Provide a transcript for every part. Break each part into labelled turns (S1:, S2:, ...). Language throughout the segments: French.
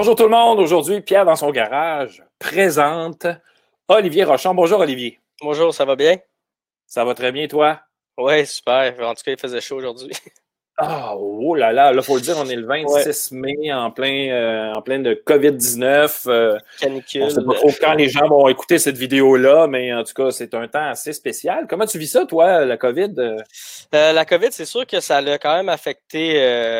S1: Bonjour tout le monde. Aujourd'hui, Pierre dans son garage présente Olivier Rochon. Bonjour Olivier.
S2: Bonjour, ça va bien?
S1: Ça va très bien, toi?
S2: Oui, super. En tout cas, il faisait chaud aujourd'hui.
S1: Ah, oh là là, là, faut le dire, on est le 26 mai en plein, euh, en plein de COVID-19. Euh,
S2: Canicule.
S1: On sait pas trop quand les gens vont écouter cette vidéo-là, mais en tout cas, c'est un temps assez spécial. Comment tu vis ça, toi, la COVID?
S2: Euh, la COVID, c'est sûr que ça a quand même affecté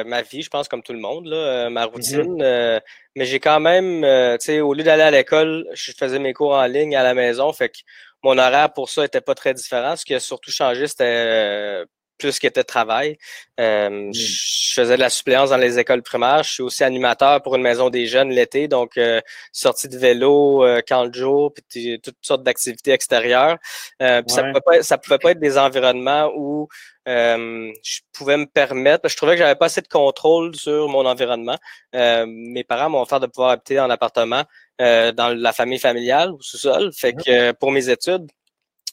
S2: ma vie, je pense, comme tout le monde, là, ma mm-hmm. routine. mais j'ai quand même, tu sais, au lieu d'aller à l'école, je faisais mes cours en ligne à la maison, fait que mon horaire pour ça n'était pas très différent. Ce qui a surtout changé, c'était plus qui était travail. Euh, mm. Je faisais de la suppléance dans les écoles primaires. Je suis aussi animateur pour une maison des jeunes l'été, donc euh, sortie de vélo, euh, camp de jour, puis toutes sortes d'activités extérieures. Euh, Ça pouvait ça pouvait pas être des environnements où je pouvais me permettre. Je trouvais que j'avais pas assez de contrôle sur mon environnement. mes parents m'ont offert de pouvoir habiter en appartement dans la famille familiale ou sous-sol. Fait que pour mes études,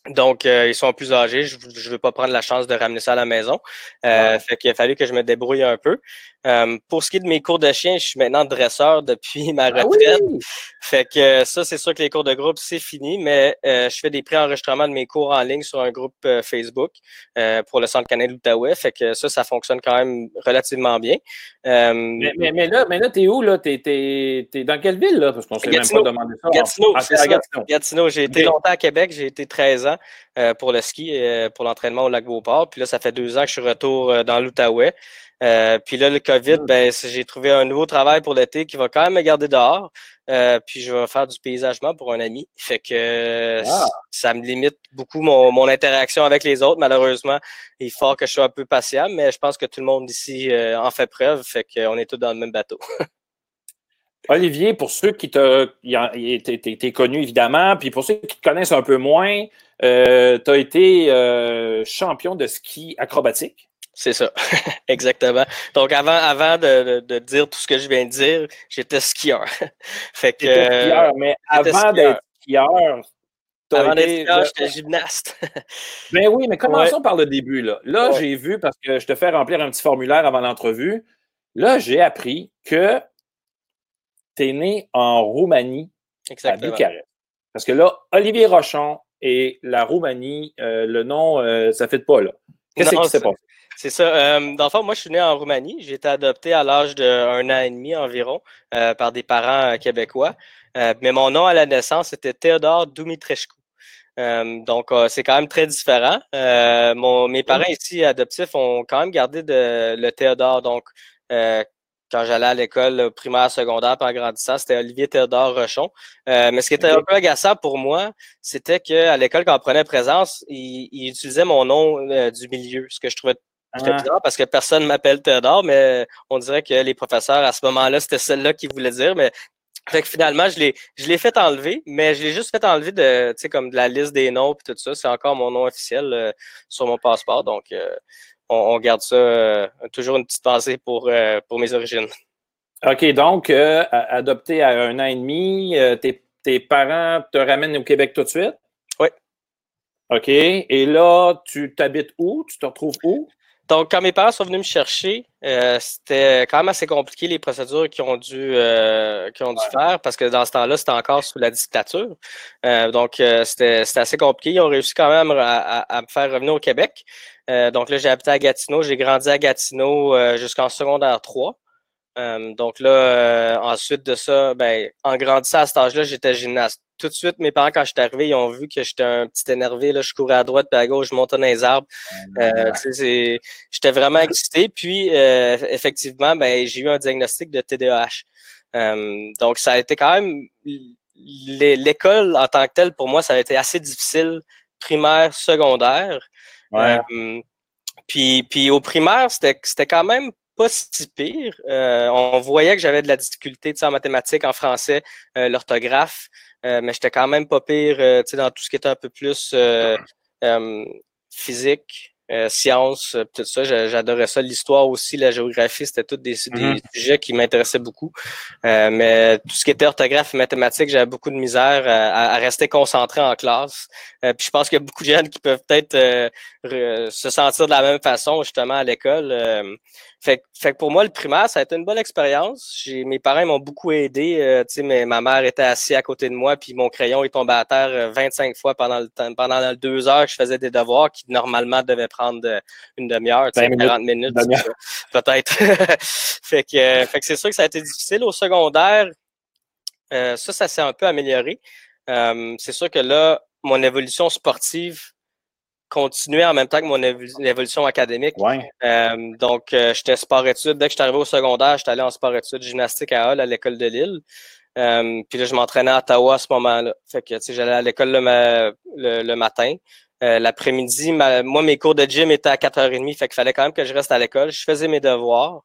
S2: donc, euh, ils sont plus âgés. Je ne veux pas prendre la chance de ramener ça à la maison. Euh, Fait qu'il a fallu que je me débrouille un peu. Euh, pour ce qui est de mes cours de chien, je suis maintenant dresseur depuis ma ah retraite. Fait que ça, c'est sûr que les cours de groupe, c'est fini, mais euh, je fais des pré-enregistrements de mes cours en ligne sur un groupe euh, Facebook pour le Centre canadien d'Outaouais. Fait que ça, ça fonctionne quand même relativement bien.
S1: Mais, mais, là, mais là, t'es où, là? T'es, es, dans quelle ville, là? Parce qu'on s'est même pas demandé ça.
S2: Gatineau, Gatineau. Gatineau. J'ai été longtemps à Québec. J'ai été 13 ans pour le ski, pour l'entraînement au lac Beauport. Puis là, ça fait deux ans que je suis retour dans l'Outaouais. Euh, puis là, le COVID, ben, j'ai trouvé un nouveau travail pour l'été qui va quand même me garder dehors. Euh, puis je vais faire du paysagement pour un ami. Fait que ah. ça me limite beaucoup mon, mon, interaction avec les autres, malheureusement. Il faut que je sois un peu patient, mais je pense que tout le monde ici euh, en fait preuve. Fait qu'on est tous dans le même bateau.
S1: Olivier, pour ceux qui te. T'es connu évidemment, puis pour ceux qui te connaissent un peu moins, tu as été champion de ski acrobatique.
S2: C'est ça, exactement. Donc avant, avant de, de, dire tout ce que je viens de dire, j'étais skieur.
S1: fait que, skieur, mais avant d'être skieur,
S2: avant d'être skieur, j'étais gymnaste.
S1: ben oui, mais commençons par le début. Là, là j'ai vu, parce que je te fais remplir un petit formulaire avant l'entrevue, là, j'ai appris que tu es né en Roumanie, Exactement. à Bucarest. Parce que là, Olivier Rochon et la Roumanie, euh, le nom, euh, ça ne fait pas là. Qu'est-ce qui s'est passé?
S2: C'est ça. Euh, dans le fond, moi, je suis né en Roumanie. J'ai été adopté à l'âge d'un an et demi environ euh, par des parents euh, québécois. Euh, mais mon nom à la naissance était Théodore Dumitrescu. donc, c'est quand même très différent. Mon, mes parents ici adoptifs ont quand même gardé de, le Théodore. Donc, quand j'allais à l'école primaire, secondaire, par grandissant, c'était Olivier Théodore Rochon. mais ce qui était un peu agaçant pour moi, c'était qu'à l'école, quand on prenait présence, il, il utilisait mon nom du milieu, ce que je trouvais ah. parce que personne ne m'appelle Théodore, mais on dirait que les professeurs, à ce moment-là, c'était celle-là qui voulait dire. Mais fait que finalement, je l'ai, je l'ai fait enlever, mais je l'ai juste fait enlever de, tu sais, comme de la liste des noms et tout ça. C'est encore mon nom officiel euh, sur mon passeport. Donc, euh, on, garde ça euh, toujours une petite pensée pour, pour mes origines.
S1: OK, donc, adopté à un an et demi, tes, tes parents te ramènent au Québec tout de suite?
S2: Oui.
S1: OK. Et là, tu t'habites où? Tu te retrouves où?
S2: Donc, quand mes parents sont venus me chercher, euh, c'était quand même assez compliqué les procédures qu'ils ont dû, euh, ont dû faire parce que dans ce temps-là, c'était encore sous la dictature. Euh, donc, c'était assez compliqué. Ils ont réussi quand même à, à, me faire revenir au Québec. Donc là, j'ai habité à Gatineau. J'ai grandi à Gatineau jusqu'en secondaire 3. donc là, ensuite de ça, ben, en grandissant à cet âge-là, j'étais gymnaste tout de suite, mes parents, quand je suis arrivé, ils ont vu que j'étais un petit énervé. Là, je courais à droite puis à gauche, je montais dans les arbres. Euh, j'étais vraiment excité. Puis, euh, effectivement, ben, j'ai eu un diagnostic de TDAH. Euh, donc, ça a été quand même... L'école en tant que telle, pour moi, ça a été assez difficile, primaire, secondaire. Puis, puis au primaire, c'était quand même pas si pire. on voyait que j'avais de la difficulté en mathématiques, en français, l'orthographe. Euh, mais j'étais quand même pas pire euh, dans tout ce qui était un peu plus euh, physique. Euh, sciences, euh, tout ça. J'adorais ça. L'histoire aussi, la géographie, c'était tous des, mm-hmm. sujets qui m'intéressaient beaucoup. Euh, mais tout ce qui était orthographe et mathématiques, j'avais beaucoup de misère à, rester concentré en classe. puis je pense qu'il y a beaucoup de jeunes qui peuvent peut-être se sentir de la même façon, justement, à l'école. Fait, fait que pour moi, le primaire, ça a été une bonne expérience. Mes parents m'ont beaucoup aidé. Euh, mais ma mère était assise à côté de moi, puis mon crayon est tombé à terre 25 euh, fois pendant le temps, pendant les deux heures que je faisais des devoirs qui normalement devaient prendre euh, une demi-heure, 40 minutes, peut-être. fait que, euh, fait que c'est sûr que ça a été difficile. Au secondaire, ça, ça s'est un peu amélioré. c'est sûr que là, mon évolution sportive continuer en même temps que mon évolution académique. Euh, donc, euh, j'étais sport-études. Dès que je suis arrivé au secondaire, j'étais allé en sport-études gymnastique à Hall, à l'école de Lille. Euh, puis là, je m'entraînais à Ottawa à ce moment-là. Fait que, tu sais, j'allais à l'école le, le, matin. L'après-midi, moi, mes cours de gym étaient à 4h30. Fait qu'il fallait quand même que je reste à l'école. Je faisais mes devoirs.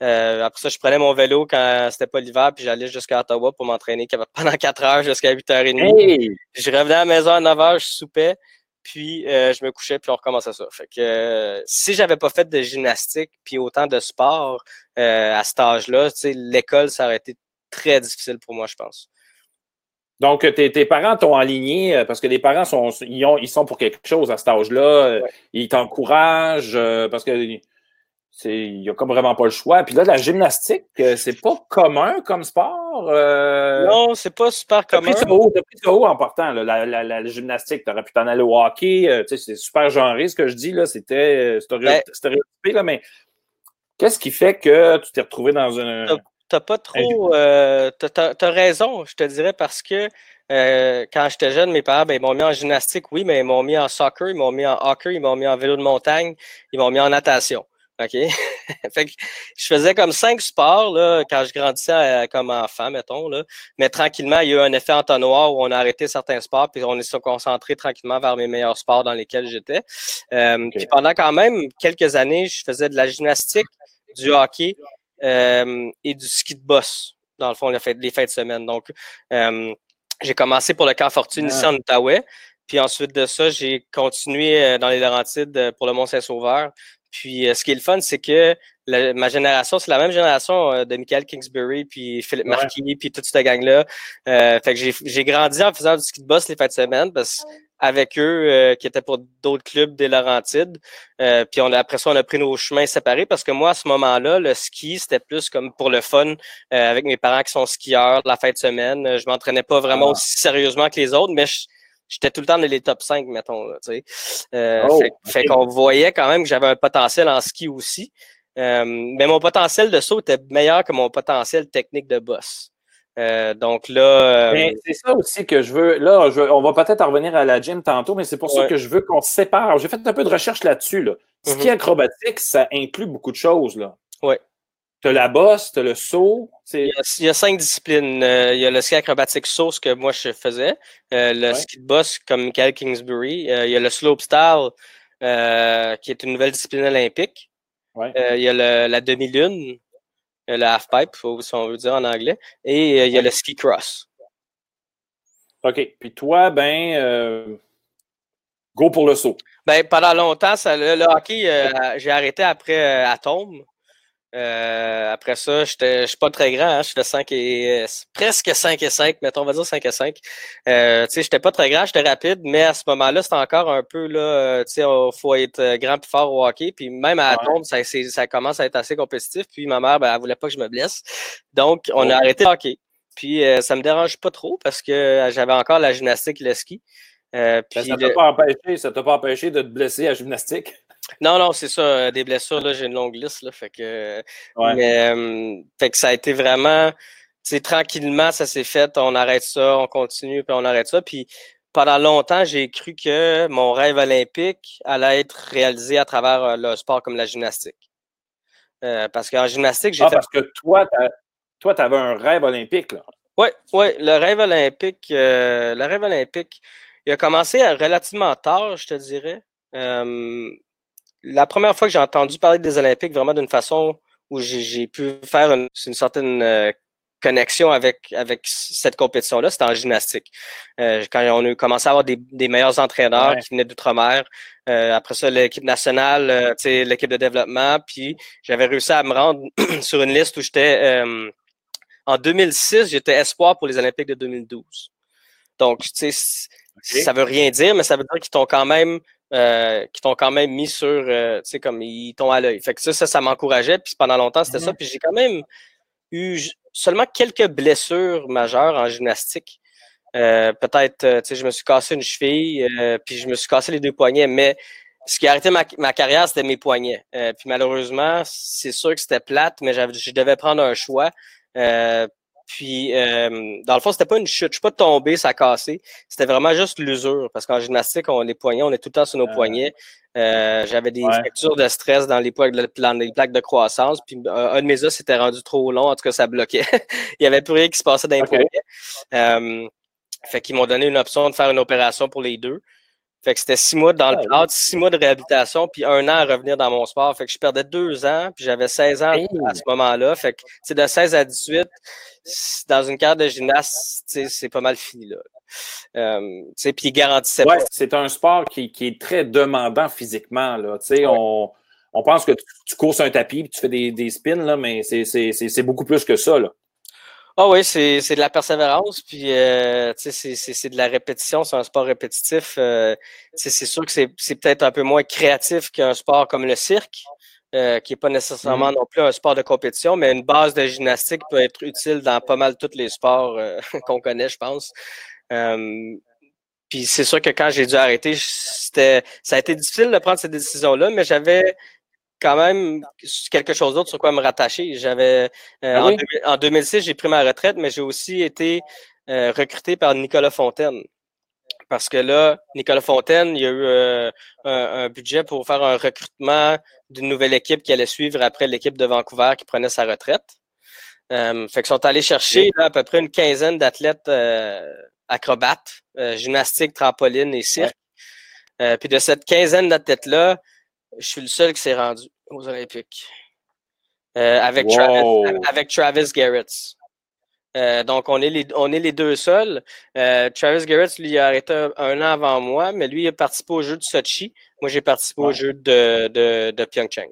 S2: après ça, je prenais mon vélo quand c'était pas l'hiver, puis j'allais jusqu'à Ottawa pour m'entraîner pendant 4 heures jusqu'à 8h30. Je revenais à la maison à 9 h, je soupais puis euh, je me couchais, puis on recommençait ça. Fait que euh, si j'avais pas fait de gymnastique, puis autant de sport euh, à cet âge-là, l'école, ça aurait été très difficile pour moi, je pense.
S1: Donc, tes, tes parents t'ont aligné parce que les parents sont, ils, ont, ils sont pour quelque chose à cet âge-là. Ils t'encouragent parce que il n'y a comme vraiment pas le choix. Puis là, la gymnastique, euh, c'est pas commun comme sport.
S2: Euh... Non, c'est pas super commun.
S1: Tu as pris ça haut en partant, là, la, la, la, gymnastique. Tu aurais pu t'en aller au hockey. Euh, c'est super genré ce que je dis. là. C'était euh, ben stéréotypé, là, mais qu'est-ce qui fait que tu t'es retrouvé dans un.
S2: T'as pas trop. Euh, t'as as raison, je te dirais, parce que euh, quand j'étais jeune, mes parents, ben, m'ont mis en gymnastique, oui, mais ils m'ont mis en soccer, ils m'ont mis en hockey, ils m'ont mis en vélo de montagne, ils m'ont mis en natation. OK? fait que je faisais comme cinq sports là, quand je grandissais euh, comme enfant, mettons. Là. Mais tranquillement, il y a eu un effet entonnoir où on a arrêté certains sports, puis on s'est concentré tranquillement vers mes meilleurs sports dans lesquels j'étais. Euh, Puis pendant quand même quelques années, je faisais de la gymnastique, du hockey euh, et du ski de boss, dans le fond, les fêtes, les fêtes de semaine. Donc, euh, j'ai commencé pour le camp Fortune ici en Outaouais. Puis ensuite de ça, j'ai continué dans les Laurentides pour le Mont-Saint-Sauveur. Puis euh, ce qui est le fun, c'est que ma génération, c'est la même génération euh, de Michael Kingsbury, puis Philippe Marquis, puis toute cette gang-là. Euh, fait que j'ai grandi en faisant du ski de boss les fêtes de semaine, parce avec eux, qui étaient pour d'autres clubs des Laurentides. puis on après ça, on a pris nos chemins séparés parce que moi, à ce moment-là, le ski, c'était plus comme pour le fun, avec mes parents qui sont skieurs, la fête de semaine. Je m'entraînais pas vraiment ah. aussi sérieusement que les autres, mais je, j'étais tout le temps dans les top 5, mettons. Là, euh, oh, fait, qu'on voyait quand même que j'avais un potentiel en ski aussi. Euh, mais mon potentiel de saut était meilleur que mon potentiel technique de boss. Euh, donc là.
S1: c'est ça aussi que je veux. Là, on va peut-être en revenir à la gym tantôt, mais c'est pour ça que je veux qu'on sépare. J'ai fait un peu de recherche là-dessus. Là. Ski mm-hmm. acrobatique, ça inclut beaucoup de choses.
S2: Oui.
S1: Tu as la bosse, tu as le saut.
S2: Il y, a, cinq disciplines. Euh, il y a le ski acrobatique saut, ce que moi je faisais. Euh, le ski de boss, comme Michael Kingsbury. Euh, il y a le slope style, qui est une nouvelle discipline olympique. Il y a la demi-lune, le half-pipe, si on veut dire en anglais. Et il y a le ski cross.
S1: OK. Puis toi, ben, go pour le saut.
S2: Ben, pendant longtemps, ça, le, hockey, j'ai arrêté après Atome. Euh, après ça, je suis pas très grand, hein, je fais 5 et presque 5 et 5, mettons, on va dire 5 et 5. Euh, tu sais, j'étais pas très grand, j'étais rapide, mais à ce moment-là, c'était encore un peu là, euh, tu sais, il faut être euh, grand et fort au hockey. Puis même à la tombe, ça, ça commence à être assez compétitif. Puis ma mère, ben, elle voulait pas que je me blesse. Donc, on a arrêté le hockey. Puis ça me dérange pas trop parce que j'avais encore la gymnastique et le ski.
S1: Ben, puis, ça t'a pas empêché, ça t'a pas empêché de te blesser à gymnastique?
S2: Non, non, c'est ça. Euh, des blessures, là, j'ai une longue liste. Là, fait que, mais, fait que ça a été vraiment. Tranquillement, ça s'est fait. On arrête ça, on continue, puis on arrête ça. Puis pendant longtemps, j'ai cru que mon rêve olympique allait être réalisé à travers euh, le sport comme la gymnastique. Euh, parce qu'en gymnastique, j'ai
S1: ah, fait. Parce que toi, tu avais un rêve olympique, là.
S2: Oui, oui, le rêve olympique, le rêve olympique, il a commencé relativement tard, je te dirais la première fois que j'ai entendu parler des Olympiques vraiment d'une façon où j'ai pu faire une, certaine euh, connexion avec, avec cette compétition-là, c'était en gymnastique. Euh, quand on a commencé à avoir des, des meilleurs entraîneurs qui venaient d'outre-mer, euh, après ça, l'équipe nationale, euh, l'équipe de développement, puis j'avais réussi à me rendre sur une liste où j'étais en 2006, j'étais espoir pour les Olympiques de 2012. Donc, tu sais, ça veut rien dire, mais ça veut dire qu'ils t'ont quand même euh, qui t'ont quand même mis sur, euh, tu sais, comme ils t'ont à l'œil. Fait que ça, ça, ça m'encourageait. Puis pendant longtemps, c'était ça. Puis j'ai quand même eu seulement quelques blessures majeures en gymnastique. Euh, peut-être, tu sais, je me suis cassé une cheville, puis je me suis cassé les deux poignets, mais ce qui a arrêté ma, ma carrière, c'était mes poignets. puis malheureusement, c'est sûr que c'était plate, mais je devais prendre un choix. Puis, euh, dans le fond, c'était pas une chute. Je suis pas tombé, ça a cassé. C'était vraiment juste l'usure. Parce qu'en gymnastique, on les poignets, on est tout le temps sur nos ah. poignets. Euh, j'avais des fractures de stress dans les, plaques de, croissance. Puis, un, de mes os s'était rendu trop long. En tout cas, ça bloquait. Il y avait plus rien qui se passait dans les poignets. Euh, fait qu'ils m'ont donné une option de faire une opération pour les deux. Fait que c'était six mois dans le cadre, six mois de réhabilitation, puis un an à revenir dans mon sport. Fait que je perdais deux ans, puis j'avais 16 ans à ce moment-là. Fait que, de 16 à 18, dans une carrière de gymnaste, c'est pas mal fini, là. Euh, puis il garantissait
S1: ouais, C'est un sport qui, qui, est très demandant physiquement, là. sais, On, on pense que tu, courses un tapis, puis tu fais des, des spins, là, mais c'est beaucoup plus que ça, là.
S2: Ah oui, c'est, c'est de la persévérance, puis euh, c'est, c'est de la répétition, c'est un sport répétitif. Euh, c'est sûr que c'est, c'est peut-être un peu moins créatif qu'un sport comme le cirque, euh, qui n'est pas nécessairement mmh. non plus un sport de compétition, mais une base de gymnastique peut être utile dans pas mal tous les sports euh, qu'on connaît, je pense. puis c'est sûr que quand j'ai dû arrêter, c'était, ça a été difficile de prendre cette décision-là, mais j'avais quand même quelque chose d'autre sur quoi me rattacher. J'avais euh, ah en, 2006, j'ai pris ma retraite, mais j'ai aussi été euh, recruté par Nicolas Fontaine. Parce que là, Nicolas Fontaine, il y a eu euh, un, budget pour faire un recrutement d'une nouvelle équipe qui allait suivre après l'équipe de Vancouver qui prenait sa retraite. fait qu'ils sont allés chercher à peu près une quinzaine d'athlètes acrobates, gymnastique, trampoline et cirque. puis de cette quinzaine d'athlètes-là, je suis le seul qui s'est rendu aux Olympiques. Euh, avec, Travis, avec Travis Garrett. Euh, donc, on est, les, on est les deux seuls. Euh, Travis Garrett, lui, a arrêté un, an avant moi, mais lui, il a participé au jeu de Sochi. Moi, j'ai participé au jeu de, de, de Pyeongchang.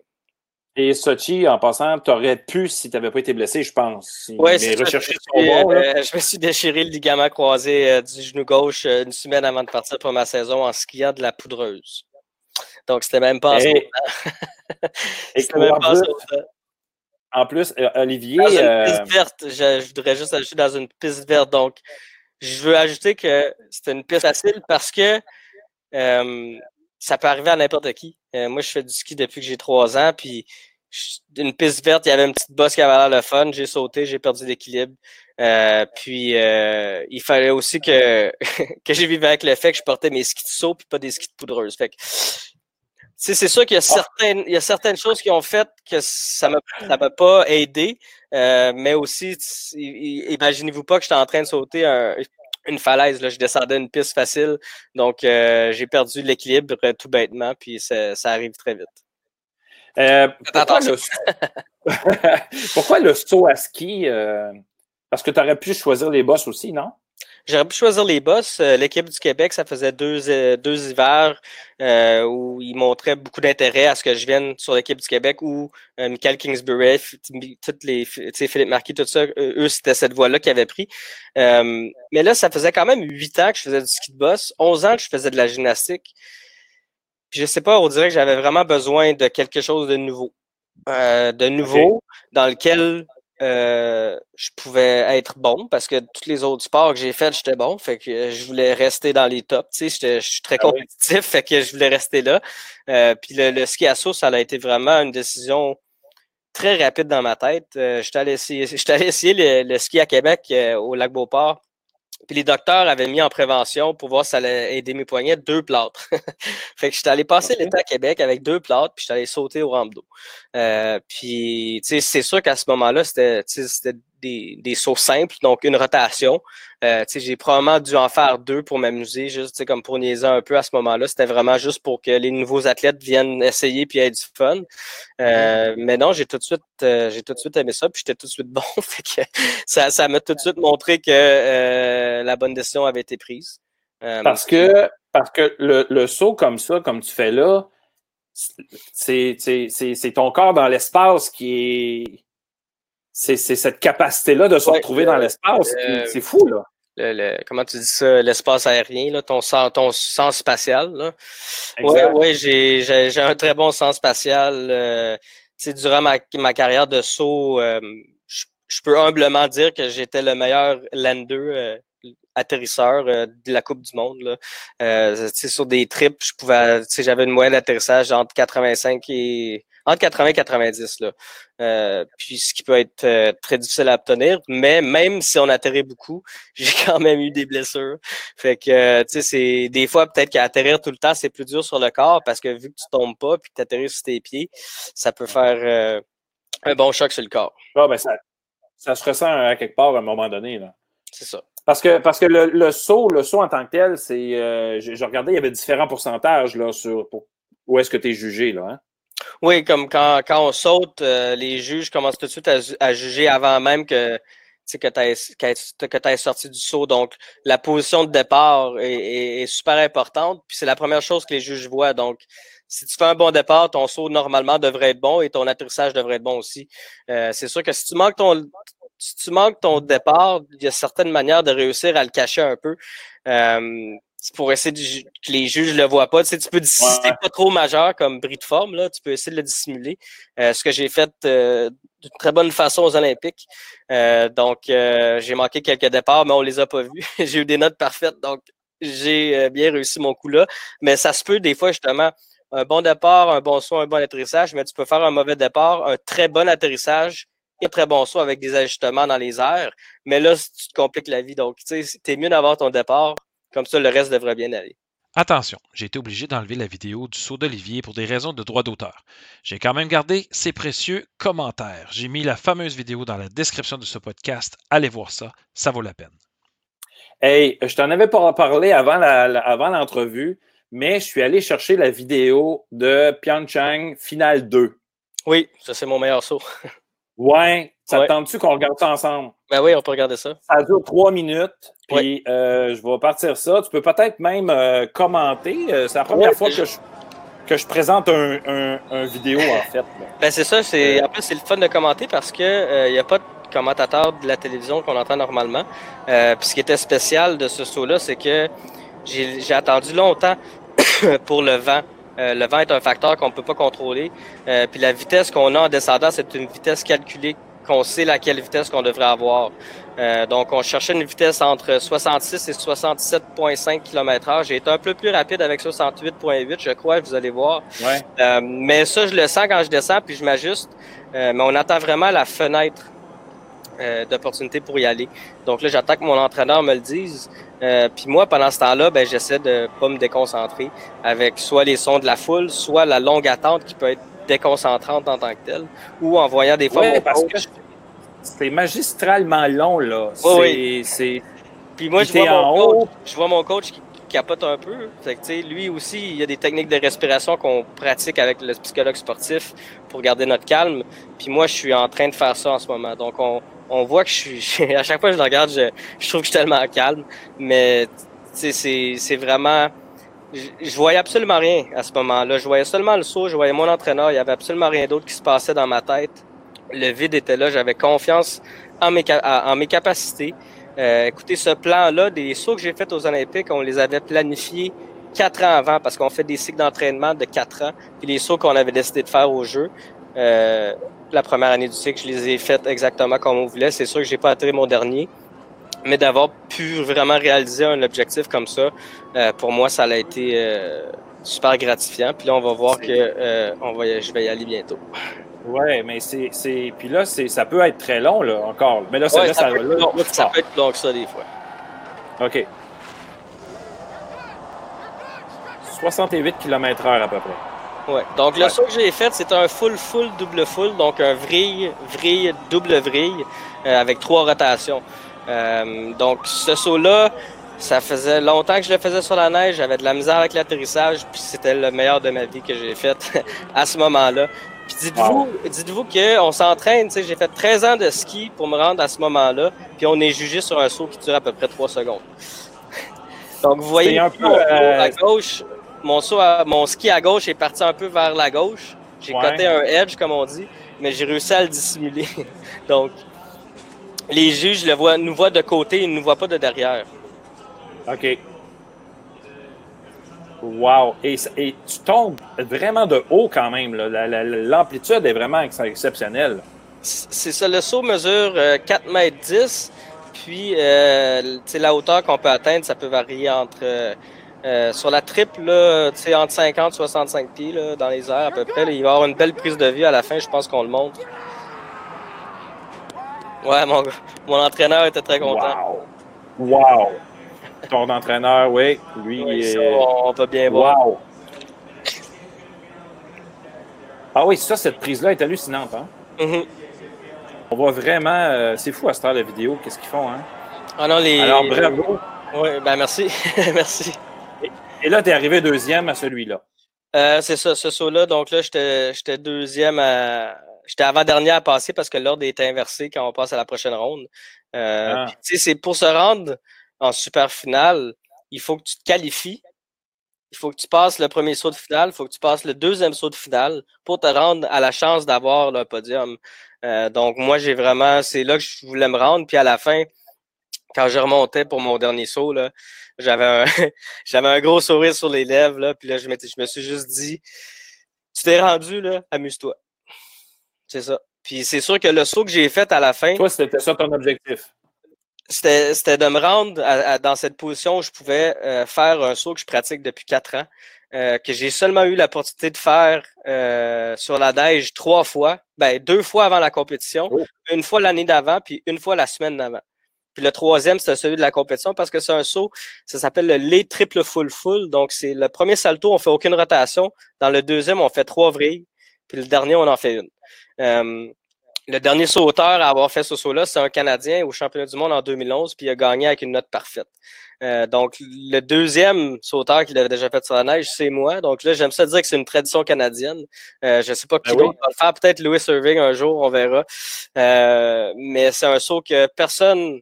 S1: Et Sochi, en passant, tu aurais pu si tu n'avais pas été blessé, je pense.
S2: Oui, c'est ça. Je, me suis déchiré le ligament croisé du genou gauche une semaine avant de partir pour ma saison en skiant de la poudreuse. Donc, c'était même pas en hey.
S1: C'était même pas en plus, euh, Olivier.
S2: Dans une euh, piste verte, je, voudrais juste ajouter dans une piste verte. Donc, je veux ajouter que c'était une piste facile parce que euh, ça peut arriver à n'importe qui. moi, je fais du ski depuis que j'ai trois ans, puis une piste verte, il y avait une petite bosse qui avait l'air le fun. J'ai sauté, j'ai perdu l'équilibre. puis il fallait aussi que, que j'ai vécu avec le fait que je portais mes skis de saut puis pas des skis de poudreuse. Fait que c'est sûr qu'il y, a ah. certaines, il y a certaines choses qui ont fait que ça ne m'a pas aidé, euh, mais aussi, imaginez-vous pas que j'étais en train de sauter une falaise. Là, je descendais une piste facile, donc euh, j'ai perdu l'équilibre tout bêtement, puis ça, arrive très vite.
S1: Euh, pourquoi, le... pourquoi, le... saut à ski? Parce que tu aurais pu choisir les bosses aussi, non?
S2: J'aurais pu choisir les boss. Euh, l'équipe du Québec, ça faisait deux, euh, deux hivers euh, où ils montraient beaucoup d'intérêt à ce que je vienne sur l'équipe du Québec où Michael Kingsbury, toutes les, Philippe Marquis, tout ça, eux, c'était cette voie-là qu'ils avaient pris. mais là, ça faisait quand même huit ans que je faisais du ski de boss, onze ans que je faisais de la gymnastique. Puis je sais pas, on dirait que j'avais vraiment besoin de quelque chose de nouveau. de nouveau, dans lequel euh, je pouvais être bon parce que tous les autres sports que j'ai faits, j'étais bon. Fait que je voulais rester dans les tops. Tu sais, je suis très ah compétitif, fait que je voulais rester là. Euh, puis le, ski à saut, ça a été vraiment une décision très rapide dans ma tête. Euh, j'étais allé essayer, allé essayer le, le, ski à Québec au lac Beauport. Puis les docteurs avaient mis en prévention pour voir si ça allait aider mes poignets deux plâtres. fait que j'étais allé passer l'été à Québec avec deux plâtres, puis j'étais allé sauter au rampe d'eau. Euh, puis, tu sais, c'est sûr qu'à ce moment-là, c'était des, des sauts simples, donc une rotation. Euh, j'ai probablement dû en faire deux pour m'amuser, juste comme pour niaiser un peu à ce moment-là. C'était vraiment juste pour que les nouveaux athlètes viennent essayer puis aient du fun. Euh, mais non, j'ai tout de suite, euh, j'ai tout de suite aimé ça, puis j'étais tout de suite bon. fait que ça, ça m'a tout de suite montré que la bonne décision avait été prise.
S1: parce que parce que le, le saut comme ça, comme tu fais là, c'est ton corps dans l'espace qui est. C'est cette capacité-là de se retrouver dans l'espace. Euh, c'est fou, là.
S2: Le, comment tu dis ça, l'espace aérien, là, ton, sens, ton sens spatial. Oui, ouais, j'ai un très bon sens spatial. Euh, durant ma, ma, carrière de saut, euh, je peux humblement dire que j'étais le meilleur lander euh, atterrisseur euh, de la Coupe du Monde. Là. Euh, sur des trips, je pouvais, j'avais une moyenne d'atterrissage entre 85 et entre 80 et 90. Là. Euh, puis ce qui peut être euh, très difficile à obtenir, mais même si on atterrit beaucoup, j'ai quand même eu des blessures. Fait que, tu sais, c'est des fois peut-être qu'atterrir tout le temps, c'est plus dur sur le corps parce que vu que tu tombes pas puis que tu atterris sur tes pieds, ça peut faire un bon choc sur le corps.
S1: Ah, ben ça, ça se ressent à quelque part à un moment donné. Là.
S2: C'est ça.
S1: Parce que, parce que le, le, saut, le saut en tant que tel, c'est. Euh, je, regardais, il y avait différents pourcentages là, sur où est-ce que tu es jugé. Là, hein?
S2: Oui, comme quand, quand on saute, euh, les juges commencent tout de suite à, juger avant même que, que tu aies, sorti du saut. Donc, la position de départ est, est, super importante. Puis c'est la première chose que les juges voient. Donc, si tu fais un bon départ, ton saut normalement devrait être bon et ton atterrissage devrait être bon aussi. Euh, c'est sûr que si tu manques ton, si tu manques ton départ, il y a certaines manières de réussir à le cacher un peu. Euh, pour essayer de, que les juges ne le voient pas. Tu, sais, tu peux dissimuler pas trop majeur comme bris de forme, là, tu peux essayer de le dissimuler. Euh, ce que j'ai fait euh, d'une très bonne façon aux Olympiques. Euh, donc, j'ai manqué quelques départs, mais on les a pas vus. j'ai eu des notes parfaites, donc j'ai bien réussi mon coup là. Mais ça se peut des fois, justement, un bon départ, un bon saut, un bon atterrissage, mais tu peux faire un mauvais départ, un très bon atterrissage très bon saut avec des ajustements dans les airs. Mais là, tu te compliques la vie. Donc, tu sais, t'es mieux d'avoir ton départ. Comme ça, le reste devrait bien aller.
S3: Attention, j'ai été obligé d'enlever la vidéo du saut d'Olivier pour des raisons de droit d'auteur. J'ai quand même gardé ses précieux commentaires. J'ai mis la fameuse vidéo dans la description de ce podcast. Allez voir ça, ça vaut la peine.
S1: Hey, je t'en avais pas parlé avant l'entrevue, mais je suis allé chercher la vidéo de Pyeongchang Finale 2.
S2: Oui, ça c'est mon meilleur saut.
S1: Ouais. Ça te tente-tu qu'on regarde ça ensemble?
S2: Ben oui, on peut regarder ça.
S1: Ça dure trois minutes. Puis euh, je vais partir ça. Tu peux peut-être même euh, commenter. Euh, c'est la première fois que je, que je présente un, un, vidéo, en fait.
S2: Ben c'est ça. C'est, en plus, c'est le fun de commenter parce qu'il n'y a pas de commentateur de la télévision qu'on entend normalement. puis ce qui était spécial de ce saut-là, c'est que j'ai attendu longtemps pour le vent. Euh, le vent est un facteur qu'on ne peut pas contrôler. Euh, puis la vitesse qu'on a en descendant, c'est une vitesse calculée qu'on sait laquelle vitesse qu'on devrait avoir. Euh, donc, on cherchait une vitesse entre 66 et 67,5 km/h. J'ai été un peu plus rapide avec 68,8, je crois, vous allez voir.
S1: Ouais.
S2: mais ça, je le sens quand je descends, puis je m'ajuste. mais on attend vraiment la fenêtre euh, d'opportunités pour y aller. Donc là, j'attends que mon entraîneur me le dise. Euh, puis moi, pendant ce temps-là, ben, j'essaie de pas me déconcentrer avec soit les sons de la foule, soit la longue attente qui peut être déconcentrante en tant que telle, ou en voyant des
S1: parce que c'est magistralement long, là. Oui, c'est...
S2: Puis moi, je vois, mon coach, je vois mon coach qui capote un peu. Fait que, lui aussi, il y a des techniques de respiration qu'on pratique avec le psychologue sportif pour garder notre calme. Puis moi, je suis en train de faire ça en ce moment. Donc, on, on voit que je suis. À chaque fois que je le regarde, je, je trouve que je suis tellement calme. Mais c'est vraiment. Je, voyais absolument rien à ce moment-là. Je voyais seulement le saut, je voyais mon entraîneur. Il y avait absolument rien d'autre qui se passait dans ma tête. Le vide était là. J'avais confiance en mes, en mes capacités. Euh, écoutez, ce plan-là, des sauts que j'ai faits aux Olympiques, on les avait planifiés quatre ans avant parce qu'on fait des cycles d'entraînement de quatre ans. Puis les sauts qu'on avait décidé de faire au jeu, euh, la première année du cycle, je les ai faites exactement comme on voulait. C'est sûr que j'ai pas atterri mon dernier, mais d'avoir pu vraiment réaliser un objectif comme ça, euh, pour moi, ça a été euh, super gratifiant. Puis là, on va voir que euh, on va, je vais y aller bientôt.
S1: Ouais, mais c'est, puis là, c'est, ça peut être très long là encore. Mais là, ça,
S2: ça, peut, long, ça peut être long que ça des fois.
S1: OK. 68 km/h à peu près.
S2: Ouais. Donc, le saut que j'ai fait, c'est un full, full, double full. Donc, un vrille, vrille, double vrille avec trois rotations. Euh, donc, ce saut-là, ça faisait longtemps que je le faisais sur la neige. J'avais de la misère avec l'atterrissage. Puis, c'était le meilleur de ma vie que j'ai fait à ce moment-là. Puis, dites-vous dites-vous qu'on s'entraîne. J'ai fait 13 ans de ski pour me rendre à ce moment-là. Puis, on est jugé sur un saut qui dure à peu près 3 secondes. Donc, vous voyez un peu à gauche, mon, saut mon ski à gauche est parti un peu vers la gauche. J'ai coté un edge, comme on dit, mais j'ai réussi à le dissimuler. Donc, les juges le voient, nous voient de côté, ils ne nous voient pas de derrière.
S1: OK. Wow! Et, tu tombes vraiment de haut quand même. L'amplitude est vraiment exceptionnelle.
S2: C'est ça. Le saut mesure 4 euh, mètres 10. Puis, euh, la hauteur qu'on peut atteindre, ça peut varier entre euh, euh, sur la triple, là, entre 50 et 65 pieds là, dans les airs à peu près. il va y avoir une belle prise de vue à la fin, je pense qu'on le montre. Ouais, mon, mon entraîneur était très content.
S1: Wow! wow. Ton entraîneur, oui, lui,
S2: oui, on peut bien voir. Wow!
S1: Ah oui, ça, cette prise-là est hallucinante. Hein?
S2: Mm-hmm.
S1: On voit vraiment, euh, c'est fou à ce temps de vidéo, qu'est-ce qu'ils font. Hein?
S2: Ah non, les...
S1: Alors, bravo!
S2: Oui, ben merci. merci.
S1: Et là, tu es arrivé deuxième à celui-là.
S2: Euh, c'est ça, ce saut-là. Donc là, j'étais deuxième à. J'étais avant-dernier à passer parce que l'ordre est inversé quand on passe à la prochaine ronde. Euh, ah. C'est pour se rendre en super finale, il faut que tu te qualifies. Il faut que tu passes le premier saut de finale, il faut que tu passes le deuxième saut de finale pour te rendre à la chance d'avoir le podium. Euh, donc, moi, j'ai vraiment, c'est là que je voulais me rendre. Puis à la fin, quand je remontais pour mon dernier saut, j'avais un, un gros sourire sur les lèvres, là, puis là, je, je me suis juste dit, tu t'es rendu, là, amuse-toi. C'est ça. Puis c'est sûr que le saut que j'ai fait à la fin.
S1: Toi, c'était ça ton objectif?
S2: C'était de me rendre dans cette position où je pouvais euh, faire un saut que je pratique depuis quatre ans, euh, que j'ai seulement eu l'opportunité de faire euh, sur la neige trois fois, ben, deux fois avant la compétition, oh. une fois l'année d'avant, puis une fois la semaine d'avant. Puis le troisième, c'est celui de la compétition parce que c'est un saut, ça s'appelle le lait triple full full. Donc, c'est le premier salto, on fait aucune rotation. Dans le deuxième, on fait trois vrilles. Puis le dernier, on en fait une. Euh, le dernier sauteur à avoir fait ce saut-là, c'est un Canadien au championnat du monde en 2011, puis il a gagné avec une note parfaite. Euh, donc, le deuxième sauteur qui l'avait déjà fait sur la neige, c'est moi. Donc là, j'aime ça dire que c'est une tradition canadienne. Euh, je ne sais pas qui ben va le faire. Peut-être Louis Irving un jour, on verra. mais c'est un saut que personne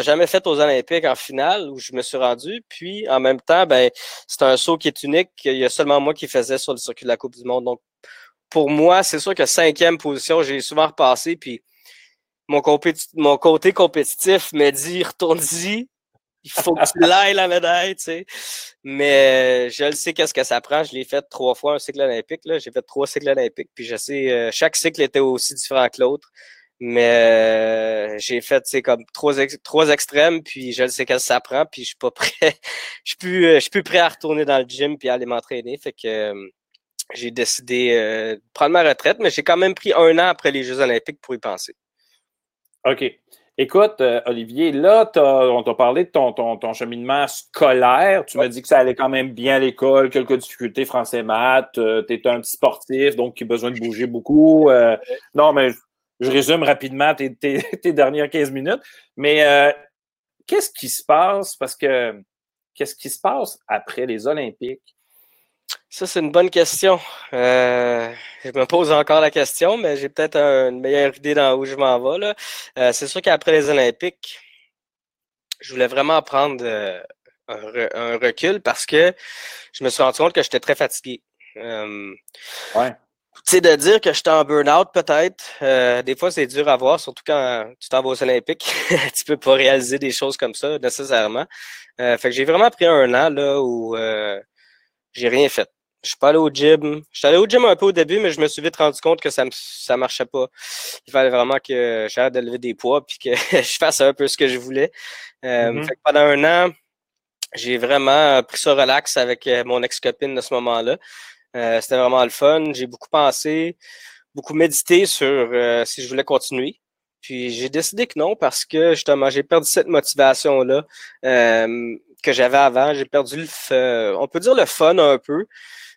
S2: jamais fait aux Olympiques en finale où je me suis rendu. Puis en même temps, ben, c'est un saut qui est unique. Il y a seulement moi qui faisais sur le circuit de la Coupe du Monde. Donc pour moi, c'est sûr que cinquième position, j'ai souvent repassé. Puis mon, mon côté compétitif me dit retourne-y. Il faut que tu l'ailles la médaille, tu sais. Mais je le sais qu'est-ce que ça prend. Je l'ai fait trois fois un cycle olympique. J'ai fait trois cycles olympiques. Puis je sais, euh, chaque cycle était aussi différent que l'autre. Mais euh, j'ai fait c'est comme trois, trois extrêmes, puis je ne sais qu'est-ce que ça prend, puis je suis pas prêt. je suis plus, je suis plus prêt à retourner dans le gym puis à aller m'entraîner. Fait que euh, j'ai décidé de prendre ma retraite, mais j'ai quand même pris un an après les Jeux Olympiques pour y penser.
S1: OK. Écoute, Olivier, là, on t'a parlé de ton, ton, ton, cheminement scolaire. Tu m'as dit que ça allait quand même bien à l'école, quelques difficultés français-maths. tu es un petit sportif, donc qui a besoin de bouger beaucoup. non, mais je résume rapidement tes, dernières 15 minutes. Mais euh, qu'est-ce qui se passe? Parce que qu'est-ce qui se passe après les Olympiques?
S2: Ça, c'est une bonne question. Euh, je me pose encore la question, mais j'ai peut-être une meilleure idée dans où je m'en vais. Euh, c'est sûr qu'après les Olympiques, je voulais vraiment prendre un, recul parce que je me suis rendu compte que j'étais très fatigué.
S1: ouais.
S2: Tu sais, de dire que j'étais en burn-out, peut-être, euh, des fois, c'est dur à voir, surtout quand tu t'en vas aux Olympiques. tu peux pas réaliser des choses comme ça, nécessairement. Euh, fait que j'ai vraiment pris un an, là, où euh, j'ai rien fait. Je suis pas allé au gym. Je suis allé au gym un peu au début, mais je me suis vite rendu compte que ça ça marchait pas. Il fallait vraiment que j'arrête de lever des poids puis que je fasse un peu ce que je voulais. Mm-hmm. fait que pendant un an, j'ai vraiment pris ça relax avec mon ex-copine de ce moment-là. Euh, c'était vraiment le fun. J'ai beaucoup pensé, beaucoup médité sur euh, si je voulais continuer. Puis j'ai décidé que non parce que justement, j'ai perdu cette motivation-là euh, que j'avais avant. J'ai perdu le on peut dire le fun un peu.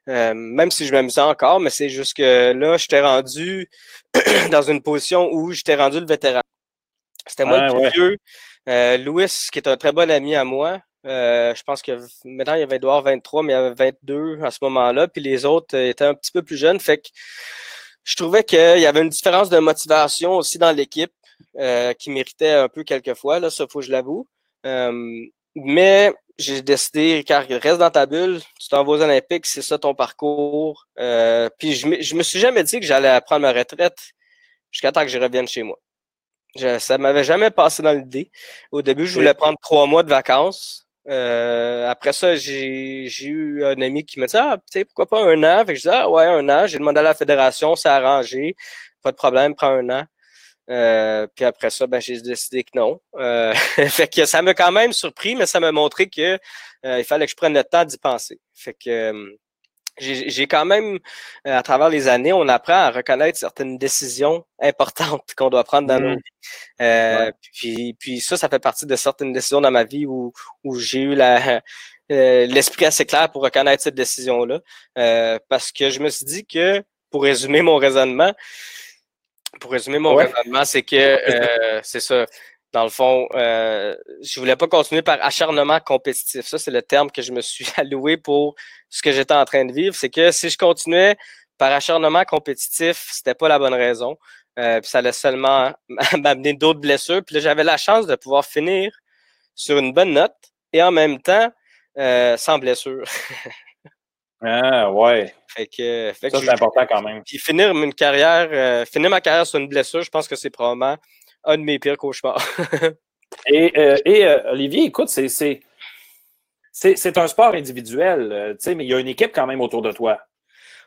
S2: Même si je m'amusais encore, mais c'est juste que là, j'étais rendu dans une position où j'étais rendu le vétéran. C'était moi le plus vieux. Louis, qui est un très bon ami à moi, je pense que maintenant, il y avait Edouard 23, mais il y avait 22 à ce moment-là. Puis les autres étaient un petit peu plus jeunes. Fait que je trouvais qu'il y avait une différence de motivation aussi dans l'équipe qui méritait un peu quelquefois, là, ça faut que je l'avoue. mais j'ai décidé, car reste dans ta bulle, tu t'en vas aux Olympiques, c'est ça ton parcours. Euh, puis je, je me suis jamais dit que j'allais prendre ma retraite jusqu'à temps que je revienne chez moi. Je, ça m'avait jamais passé dans l'idée. Au début, je voulais prendre trois mois de vacances. Euh, après ça, j'ai eu un ami qui me dit Ah, tu sais, pourquoi pas un an? Fait que je dis Ah ouais, un an. J'ai demandé à la fédération, c'est arrangé. Pas de problème, prends un an. Euh, puis après ça, ben, j'ai décidé que non. Euh, fait que ça m'a quand même surpris, mais ça m'a montré que euh, il fallait que je prenne le temps d'y penser. Fait que j'ai quand même, à travers les années, on apprend à reconnaître certaines décisions importantes qu'on doit prendre dans nos mmh. vies. puis, puis ça, ça fait partie de certaines décisions dans ma vie où, où j'ai eu la l'esprit assez clair pour reconnaître cette décision-là. parce que je me suis dit que, pour résumer mon raisonnement, pour résumer mon raisonnement, c'est que euh, c'est ça. Dans le fond, euh, je voulais pas continuer par acharnement compétitif. Ça, c'est le terme que je me suis alloué pour ce que j'étais en train de vivre. C'est que si je continuais par acharnement compétitif, c'était pas la bonne raison. Euh, puis ça allait seulement m'amener d'autres blessures. Puis là, j'avais la chance de pouvoir finir sur une bonne note et en même temps euh, sans blessure.
S1: Ah ouais.
S2: Fait que,
S1: ça, c'est important quand même.
S2: Puis finir une carrière, euh, finir ma carrière sur une blessure, je pense que c'est probablement un de mes pires cauchemars.
S1: et, euh, et euh, Olivier, écoute, c'est, c'est, c'est, un sport individuel, tu sais, mais il y a une équipe quand même autour de toi.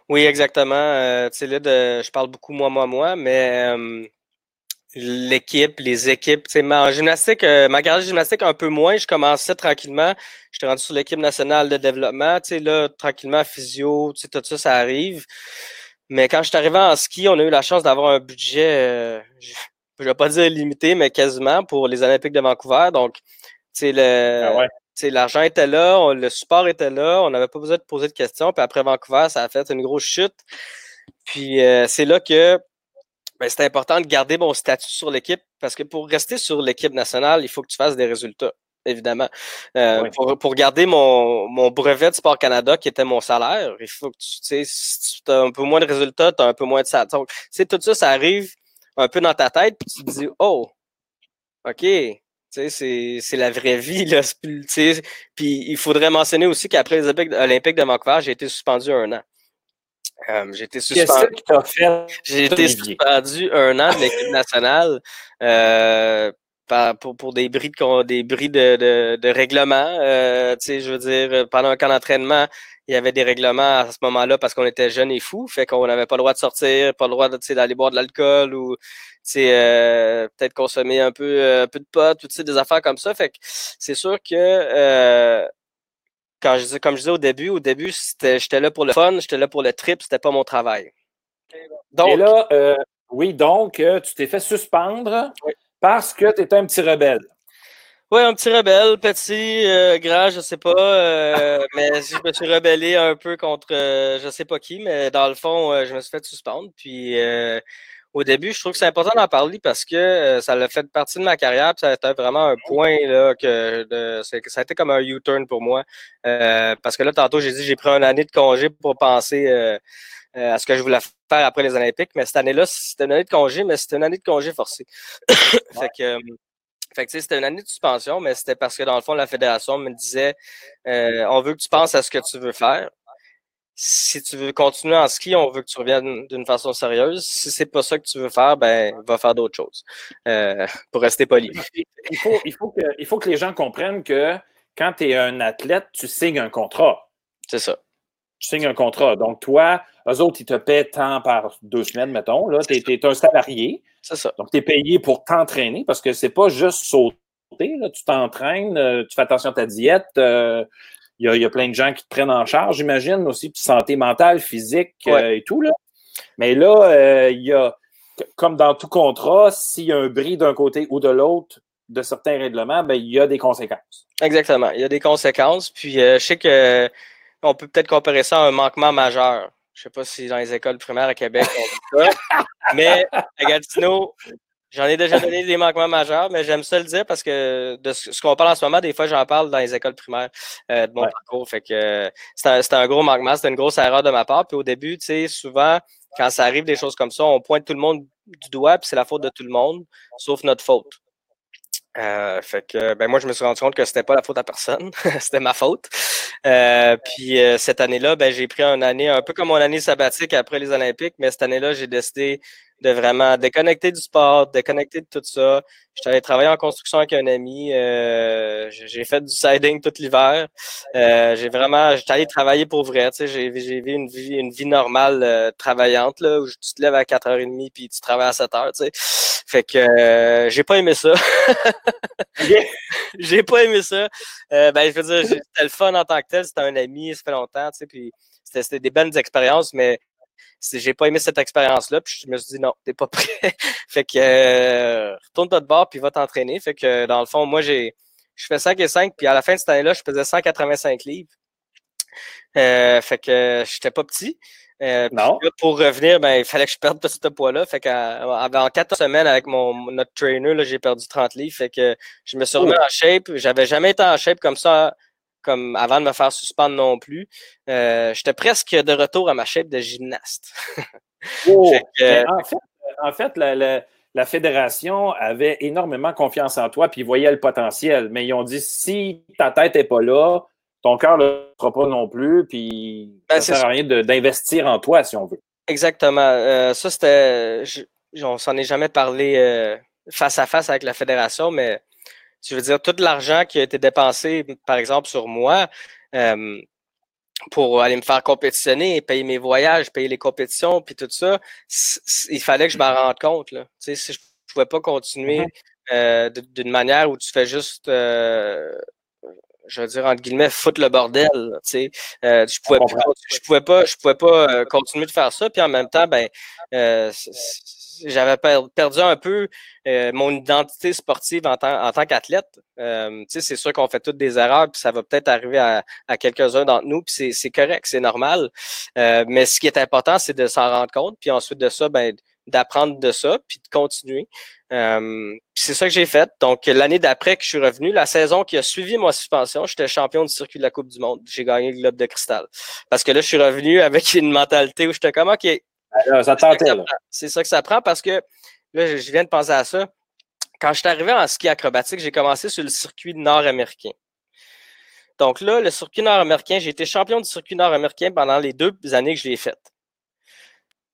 S2: Oui, exactement. tu sais, là, de, je parle beaucoup moi, moi, moi, mais l'équipe, les équipes. Ma, en gymnastique, euh, ma carrière gymnastique, un peu moins. Je commençais tranquillement. J'étais rendu sur l'équipe nationale de développement. sais là, tranquillement, physio, tout ça, ça arrive. Mais quand je suis arrivé en ski, on a eu la chance d'avoir un budget, euh, je ne vais pas dire limité, mais quasiment pour les Olympiques de Vancouver. Donc, le, ah l'argent était là, le support était là, on n'avait pas besoin de poser de questions. Puis après Vancouver, ça a fait une grosse chute. Puis euh, c'est là que c'est important de garder mon statut sur l'équipe parce que pour rester sur l'équipe nationale, il faut que tu fasses des résultats, évidemment. Euh, pour, garder mon, brevet de Sport Canada, qui était mon salaire, il faut que tu, sais, si tu as un peu moins de résultats, tu as un peu moins de salaire. Donc, tout ça, ça arrive un peu dans ta tête, puis tu te dis, oh, OK, c'est la vraie vie. Là, puis il faudrait mentionner aussi qu'après les Olympiques de Vancouver, j'ai été suspendu un an. Euh, j'ai été suspendu. J'ai été suspendu un an de l'équipe nationale euh, pour, pour, des bris de, des bris de, de, de règlement. Euh, je veux dire, pendant un camp d'entraînement, il y avait des règlements à ce moment-là parce qu'on était jeunes et fous, fait qu'on n'avait pas le droit de sortir, pas le droit d'aller boire de l'alcool ou euh, peut-être consommer un peu, un peu de pot, toutes des affaires comme ça. Fait que c'est sûr que euh, quand je comme je disais au début, au début, j'étais là pour le fun, j'étais là pour le trip, c'était pas mon travail.
S1: Donc, Et là, euh, oui, donc, euh, tu t'es fait suspendre parce que tu étais un petit rebelle.
S2: Oui, un petit rebelle, petit, euh, grand, je sais pas, mais je me suis rebellé un peu contre je sais pas qui, mais dans le fond, je me suis fait suspendre. Puis au début, je trouve que c'est important d'en parler parce que euh, ça a fait partie de ma carrière. Puis ça a été vraiment un point là, que de, ça a été comme un U-turn pour moi. Euh, parce que là, tantôt, j'ai dit j'ai pris une année de congé pour penser euh, à ce que je voulais faire après les Olympiques. Mais cette année-là, c'était une année de congé, mais c'était une année de congé forcé. fait que fait que c'était une année de suspension, mais c'était parce que dans le fond, la fédération me disait on veut que tu penses à ce que tu veux faire si tu veux continuer en ski, on veut que tu reviennes d'une façon sérieuse. Si c'est pas ça que tu veux faire, ben va faire d'autres choses. Euh, pour rester poli.
S1: Il faut, il, faut que, il faut que les gens comprennent que quand tu es un athlète, tu signes un contrat.
S2: C'est ça.
S1: Tu signes un contrat. Donc, toi, eux autres, ils te paient tant par deux semaines, mettons. Tu es, un salarié.
S2: C'est ça.
S1: Donc, tu es payé pour t'entraîner parce que c'est pas juste sauter. Là. Tu t'entraînes, euh, tu fais attention à ta diète, euh, il y, a, plein de gens qui te prennent en charge, j'imagine, aussi, puis santé mentale, physique euh, et tout. Là. Mais là, euh, il y a, comme dans tout contrat, s'il y a un bris d'un côté ou de l'autre de certains règlements, ben, il y a des conséquences.
S2: Exactement. Il y a des conséquences. Puis euh, je sais que on peut peut-être comparer ça à un manquement majeur. Je sais pas si dans les écoles primaires à Québec on dit ça. mais à Gatineau, j'en ai déjà donné des manquements majeurs, mais j'aime ça le dire parce que de ce qu'on parle en ce moment, des fois j'en parle dans les écoles primaires euh, de mon parcours. Fait que c'était un, gros manquement, c'était une grosse erreur de ma part. Puis au début, tu sais, souvent, quand ça arrive des choses comme ça, on pointe tout le monde du doigt, puis c'est la faute de tout le monde, sauf notre faute. Euh, fait que ben moi je me suis rendu compte que c'était pas la faute à personne, c'était ma faute. Euh, puis euh, cette année-là, ben j'ai pris une année un peu comme mon année sabbatique après les Olympiques, mais cette année-là j'ai décidé de vraiment déconnecter du sport, déconnecter de tout ça. J'étais allé travailler en construction avec un ami. Euh, j'ai fait du siding tout l'hiver. Euh, j'ai vraiment, j'étais allé travailler pour vrai. Tu sais, j'ai vécu une vie, une vie normale euh, travaillante là, où tu te lèves à 4h30 puis tu travailles à 7h. Tu sais. Fait que j'ai pas aimé ça. j'ai pas aimé ça. ben, je veux dire, c'était le fun en tant que tel. C'était un ami, ça fait longtemps. Tu sais, puis c'était des bonnes expériences, mais j'ai pas aimé cette expérience-là, puis je me suis dit non, t'es pas prêt. fait que euh, retourne-toi de bord puis va t'entraîner. Fait que dans le fond, moi j'ai je fais 5 et 5, puis à la fin de cette année-là, je faisais 185 livres. Euh, fait que j'étais pas petit. Euh, non. pour revenir, ben, il fallait que je perde tout ce poids-là. Fait qu'en quatre semaines avec mon notre trainer, j'ai perdu 30 livres. Fait que je me suis remis en shape. J'avais jamais été en shape comme ça comme avant de me faire suspendre non plus. Euh, j'étais presque de retour à ma shape de gymnaste.
S1: Oh! en fait, la, fédération avait énormément confiance en toi puis ils voyaient le potentiel. Mais ils ont dit si ta tête n'est pas là, ton cœur ne le fera pas non plus, puis ben, ça ne sert à rien d'investir en toi si on veut.
S2: Exactement. Euh, ça, c'était. On s'en est jamais parlé euh, face à face avec la fédération, mais je veux dire, tout l'argent qui a été dépensé, par exemple, sur moi, euh, pour aller me faire compétitionner, payer mes voyages, payer les compétitions, puis tout ça, il fallait que je m'en rende compte. Là. Tu sais, si je ne pouvais pas continuer mm-hmm. euh, d'une manière où tu fais juste, euh, je veux dire, entre guillemets, foutre le bordel. Tu sais. je pouvais, je pouvais pas, je pouvais pas continuer de faire ça, puis en même temps, ben, j'avais perdu un peu euh, mon identité sportive en tant, en tant qu'athlète. Euh, c'est sûr qu'on fait toutes des erreurs, puis ça va peut-être arriver à, à quelques-uns d'entre nous, puis c'est correct, c'est normal. Euh, mais ce qui est important, c'est de s'en rendre compte, puis ensuite de ça, ben, d'apprendre de ça, puis de continuer. Euh, c'est ça que j'ai fait. Donc, l'année d'après que je suis revenu, la saison qui a suivi ma suspension, j'étais champion du circuit de la Coupe du Monde. J'ai gagné le globe de cristal. Parce que là, je suis revenu avec une mentalité où j'étais comme, OK, c'est ça que ça prend parce que là, je viens de penser à ça. Quand je suis arrivé en ski acrobatique, j'ai commencé sur le circuit nord-américain. Donc là, le circuit nord-américain, j'ai été champion du circuit nord-américain pendant les deux années que je l'ai fait.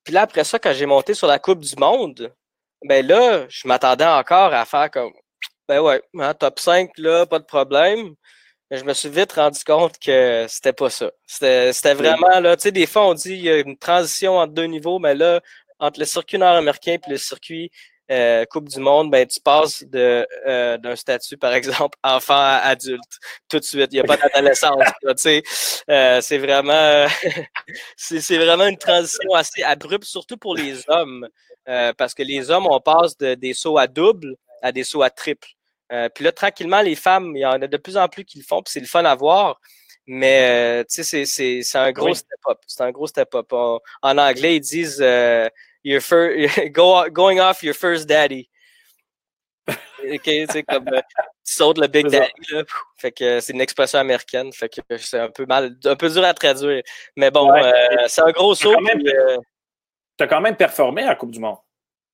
S2: Puis là, après ça, quand j'ai monté sur la Coupe du Monde, ben là, je m'attendais encore à faire comme ben ouais, hein, top 5, là, pas de problème. Mais je me suis vite rendu compte que c'était pas ça. C'était vraiment, là, tu sais, des fois, on dit qu'il y a une transition entre deux niveaux, mais là, entre le circuit nord-américain et le circuit euh, Coupe du Monde, ben, tu passes de euh, d'un statut, par exemple, enfant à adulte, tout de suite. Il n'y a pas d'adolescence. euh, c'est vraiment c'est vraiment une transition assez abrupte, surtout pour les hommes. Euh, parce que les hommes, on passe de, des sauts à double à des sauts à triple. Euh, puis là, tranquillement, les femmes, il y en a de plus en plus qui le font, puis c'est le fun à voir. Mais, euh, tu sais, c'est un gros step-up. C'est un gros step-up. En anglais, ils disent euh, your go, going off your first daddy. OK, c'est comme tu sautes le Big Daddy. Là. Fait que c'est une expression américaine. Fait que c'est un peu mal, un peu dur à traduire. Mais bon, c'est un gros saut.
S1: Tu as quand même performé à la Coupe du Monde.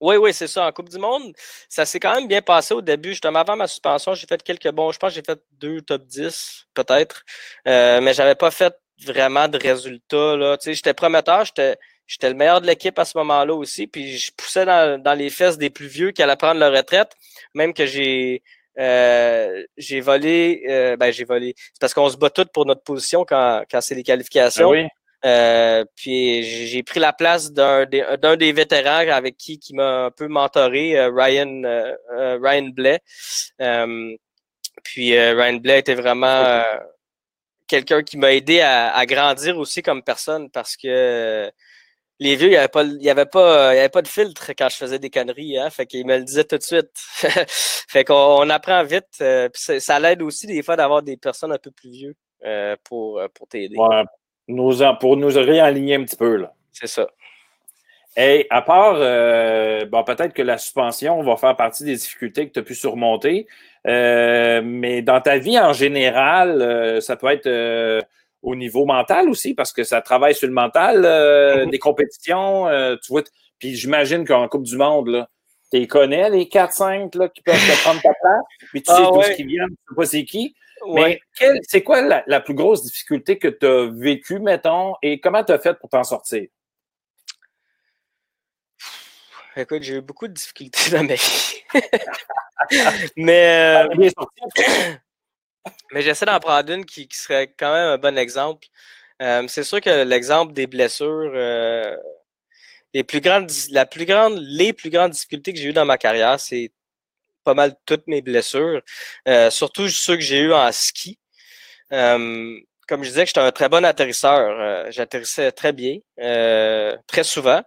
S2: Oui, oui, c'est ça. En Coupe du Monde, ça s'est quand même bien passé au début. Justement, avant ma suspension, j'ai fait quelques bons. Je pense que j'ai fait deux top 10, peut-être. Euh, mais j'avais pas fait vraiment de résultats. Là. Tu sais, j'étais prometteur, j'étais. J'étais le meilleur de l'équipe à ce moment-là aussi, puis je poussais dans, les fesses des plus vieux qui allaient prendre leur retraite, même que j'ai euh, j'ai volé, euh, ben j'ai volé. C'est parce qu'on se bat toutes pour notre position quand, c'est les qualifications. Ben oui. Euh, puis j'ai pris la place d'un des, des, vétérans avec qui, qui m'a un peu mentoré, euh, Ryan, euh, Ryan Blais. puis Ryan Blais était vraiment quelqu'un qui m'a aidé à, grandir aussi comme personne parce que les vieux, il n'y avait, pas, avait, avait pas de filtre quand je faisais des conneries. Hein, fait qu'il me le disait tout de suite. fait qu'on apprend vite. ça, l'aide aussi des fois d'avoir des personnes un peu plus vieux pour, pour t'aider.
S1: Nous, pour nous réaligner un petit peu. là.
S2: C'est ça.
S1: Et à part, euh, bon, peut-être que la suspension va faire partie des difficultés que tu as pu surmonter, euh, mais dans ta vie en général, euh, ça peut être au niveau mental aussi, parce que ça travaille sur le mental, mm-hmm. des compétitions, tu vois. Puis j'imagine qu'en Coupe du Monde, tu connais, les 4-5 qui peuvent te prendre ta place, puis tu sais ah, ce qui vient, tu sais pas c'est qui. Mais c'est quoi la, la, plus grosse difficulté que tu as vécue, mettons, et comment tu as fait pour t'en sortir?
S2: Écoute, j'ai eu beaucoup de difficultés dans ma vie. mais euh, mais j'essaie d'en prendre une qui, serait quand même un bon exemple. Euh, c'est sûr que l'exemple des blessures, euh, les plus grandes, la plus grande, les plus grandes difficultés que j'ai eues dans ma carrière, c'est pas mal toutes mes blessures, surtout ceux que j'ai eues en ski. comme je disais, j'étais un très bon atterrisseur. J'atterrissais très bien, très souvent.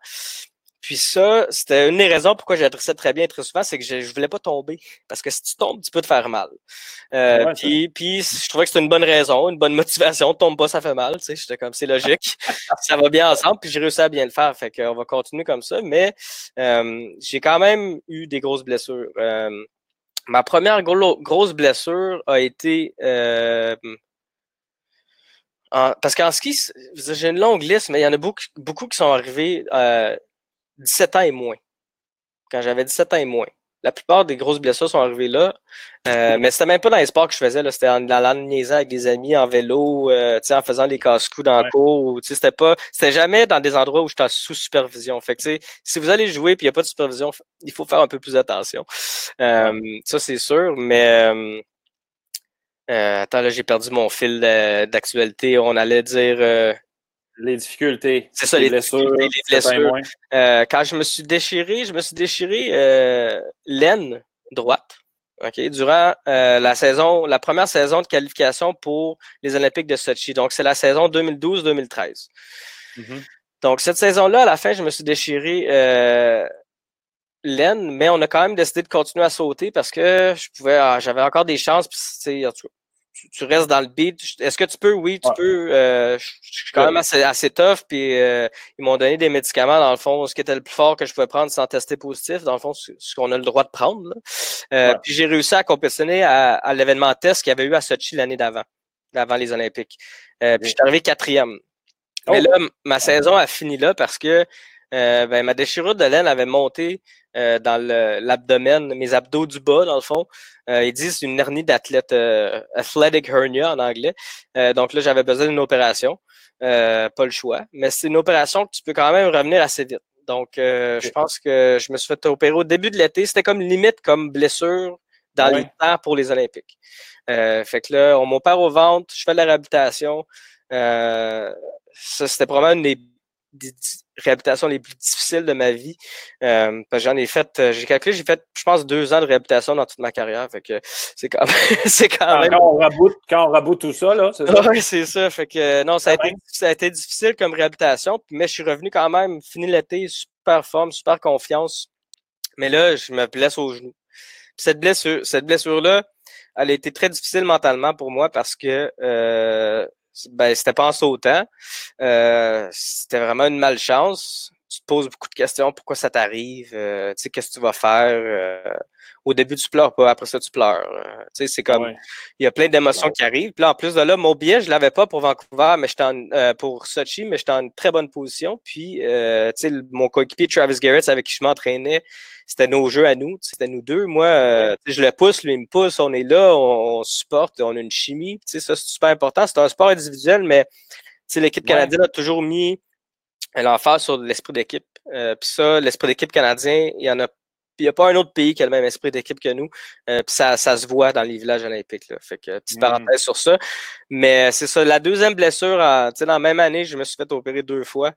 S2: Puis ça, c'était une des raisons pourquoi j'adressais très bien très souvent, c'est que je, ne voulais pas tomber. Parce que si tu tombes, tu peux te faire mal. Euh, puis, puis je trouvais que c'était une bonne raison, une bonne motivation. Tombe pas, ça fait mal. Tu sais, j'étais comme, c'est logique. ça va bien ensemble. Puis j'ai réussi à bien le faire. Fait qu'on va continuer comme ça. Mais euh, j'ai quand même eu des grosses blessures. Euh, ma première grosse blessure a été parce qu'en ski, j'ai une longue liste, mais il y en a beaucoup, beaucoup qui sont arrivés 17 ans et moins. Quand j'avais 17 ans et moins. La plupart des grosses blessures sont arrivées là. Euh, mais c'était même pas dans les sports que je faisais. C'était en allant niaiser avec des amis, en vélo, euh, en faisant des casse-coups dans le cours. C'était pas. C'était jamais dans des endroits où j'étais sous supervision. Fait que, si vous allez jouer et il n'y a pas de supervision, il faut faire un peu plus attention. Euh, ça, c'est sûr. Mais euh, attends, là, j'ai perdu mon fil d'actualité. On allait dire
S1: les difficultés.
S2: C'est ça, les, blessures. Les blessures. Euh, quand je me suis déchiré, je me suis déchiré euh, l'aine droite. OK, durant euh, la saison, la première saison de qualification pour les Olympiques de Sochi. Donc, c'est la saison 2012-2013. Mm-hmm. Donc, cette saison-là, à la fin, je me suis déchiré euh, l'aine, mais on a quand même décidé de continuer à sauter parce que je pouvais, ah, j'avais encore des chances. Puis, en tout cas, tu, restes dans le beat. Est-ce que tu peux? Oui, tu peux. Euh, je, suis quand même assez, assez tough. Puis euh, ils m'ont donné des médicaments, dans le fond, ce qui était le plus fort que je pouvais prendre sans tester positif, dans le fond, ce, qu'on a le droit de prendre. Euh, puis j'ai réussi à compétitionner à, l'événement test qu'il y avait eu à Sochi l'année d'avant, avant les Olympiques. puis je suis arrivé quatrième. Mais oh! là, ma saison a fini là parce que ben, ma déchirure de laine avait monté dans l'abdomen, mes abdos du bas, dans le fond. Euh, ils disent une hernie d'athlète, euh, athletic hernia en anglais. Euh, donc là, j'avais besoin d'une opération. pas le choix. Mais c'est une opération que tu peux quand même revenir assez vite. Donc, je pense que je me suis fait opérer au début de l'été. C'était comme limite comme blessure dans les temps pour les Olympiques. fait que là, on m'opère au ventre, je fais de la réhabilitation. ça, c'était probablement une des des réhabilitations les plus difficiles de ma vie. Euh, parce que j'en ai fait, euh, j'ai calculé, j'ai fait, je pense, deux ans de réhabilitation dans toute ma carrière. Fait que c'est quand même. c'est quand, même...
S1: quand, on raboute, quand on raboute tout ça, là, c'est ça.
S2: Oui, c'est ça. Fait que non, ça a, été, ça a été difficile comme réhabilitation, mais je suis revenu quand même, fini l'été, super forme, super confiance. Mais là, je me blesse au genou. cette blessure, cette blessure-là, elle a été très difficile mentalement pour moi parce que euh, ben, c'était pas en sautant. Euh, c'était vraiment une malchance. Tu te poses beaucoup de questions. Pourquoi ça t'arrive? Euh, tu sais, qu'est-ce que tu vas faire? Euh, au début, tu pleures pas. Après ça, tu pleures. tu sais, c'est comme... Il y a plein d'émotions qui arrivent. Puis là, en plus de là, mon billet, je l'avais pas pour Vancouver, mais j'étais en, pour Sochi, mais j'étais en une très bonne position. Puis, tu sais, mon coéquipier Travis Garrett, avec qui je m'entraînais, c'était nos jeux à nous, c'était nous deux. Moi, euh, je le pousse, lui il me pousse, on est là, on, supporte, on a une chimie. Ça, c'est super important. C'est un sport individuel, mais l'équipe canadienne a toujours mis l'emphase sur l'esprit d'équipe. Euh, puis ça, l'esprit d'équipe canadien, il y en a il n'y a pas un autre pays qui a le même esprit d'équipe que nous. Euh, puis ça, ça se voit dans les villages olympiques. Là. Fait que petite mm. parenthèse sur ça. Mais c'est ça. La deuxième blessure, dans la même année, je me suis fait opérer deux fois.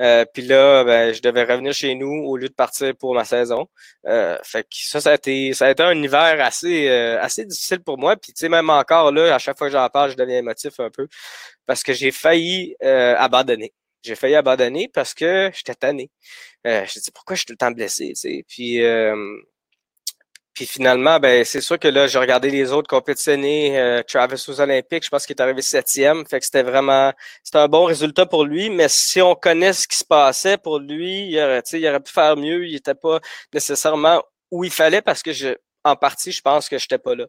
S2: Euh, puis là, ben, je devais revenir chez nous au lieu de partir pour ma saison. Euh, fait que ça, ça a été, ça a été un hiver assez, assez difficile pour moi. Puis tu sais, même encore là, à chaque fois que j'en parle, je deviens émotif un peu. Parce que j'ai failli abandonner j'ai failli abandonner parce que j'étais tanné. Euh, je me dit pourquoi je suis tout le temps blessé. Puis, euh, Puis finalement, ben c'est sûr que là, j'ai regardé les autres compétitionner. Euh, Travis aux Olympiques, je pense qu'il est arrivé septième. Fait que c'était vraiment c'était un bon résultat pour lui. Mais si on connaît ce qui se passait pour lui, il aurait, il aurait pu faire mieux. Il n'était pas nécessairement où il fallait parce que je en partie, je pense que je n'étais pas là.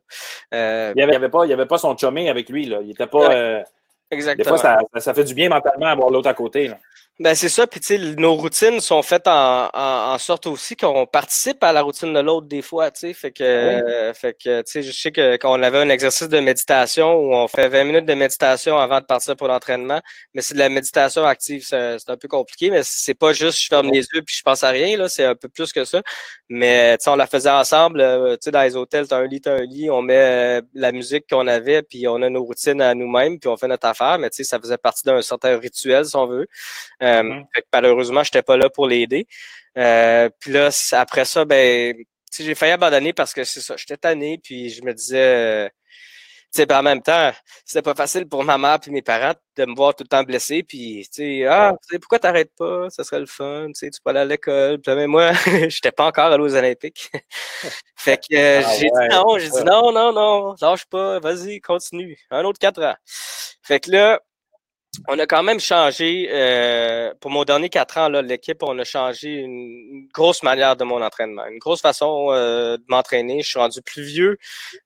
S1: Euh, il n'y avait, pas, il avait pas son chumé avec lui. Là. Il était pas. Exactement. Des fois, ça, ça, fait du bien mentalement avoir l'autre à côté. Là.
S2: Ben c'est ça, puis tu sais, nos routines sont faites en, en, sorte aussi qu'on participe à la routine de l'autre des fois, tu sais, fait que, fait que tu sais, je sais que quand on avait un exercice de méditation où on fait 20 minutes de méditation avant de partir pour l'entraînement, mais c'est de la méditation active, c'est un peu compliqué, mais c'est pas juste je ferme les yeux puis je pense à rien, là, c'est un peu plus que ça, mais tu sais, on la faisait ensemble, euh, tu sais, dans les hôtels, t'as un lit, t'as un lit, on met euh, la musique qu'on avait, puis on a nos routines à nous-mêmes, puis on fait notre affaire, mais tu sais, ça faisait partie d'un certain rituel, si on veut. Euh, mm-hmm. malheureusement, je n'étais pas là pour l'aider. Euh, puis là, après ça, ben, j'ai failli abandonner parce que c'est ça, j'étais tanné, puis je me disais, euh, sais, en même temps, c'était pas facile pour ma mère et mes parents de me voir tout le temps blessé, puis tu sais, ah, pourquoi t'arrêtes pas, ça serait le fun, tu sais, tu peux aller à l'école. Puis mais moi, j'étais pas encore allé aux Olympiques. fait que ah j'ai dit non, j'ai dit non, non, non, lâche pas, vas-y, continue, un autre quatre ans. Fait que là, on a quand même changé, euh, pour mon dernier quatre ans, l'équipe, on a changé une, grosse manière de mon entraînement, une grosse façon euh, de m'entraîner. Je suis rendu plus vieux.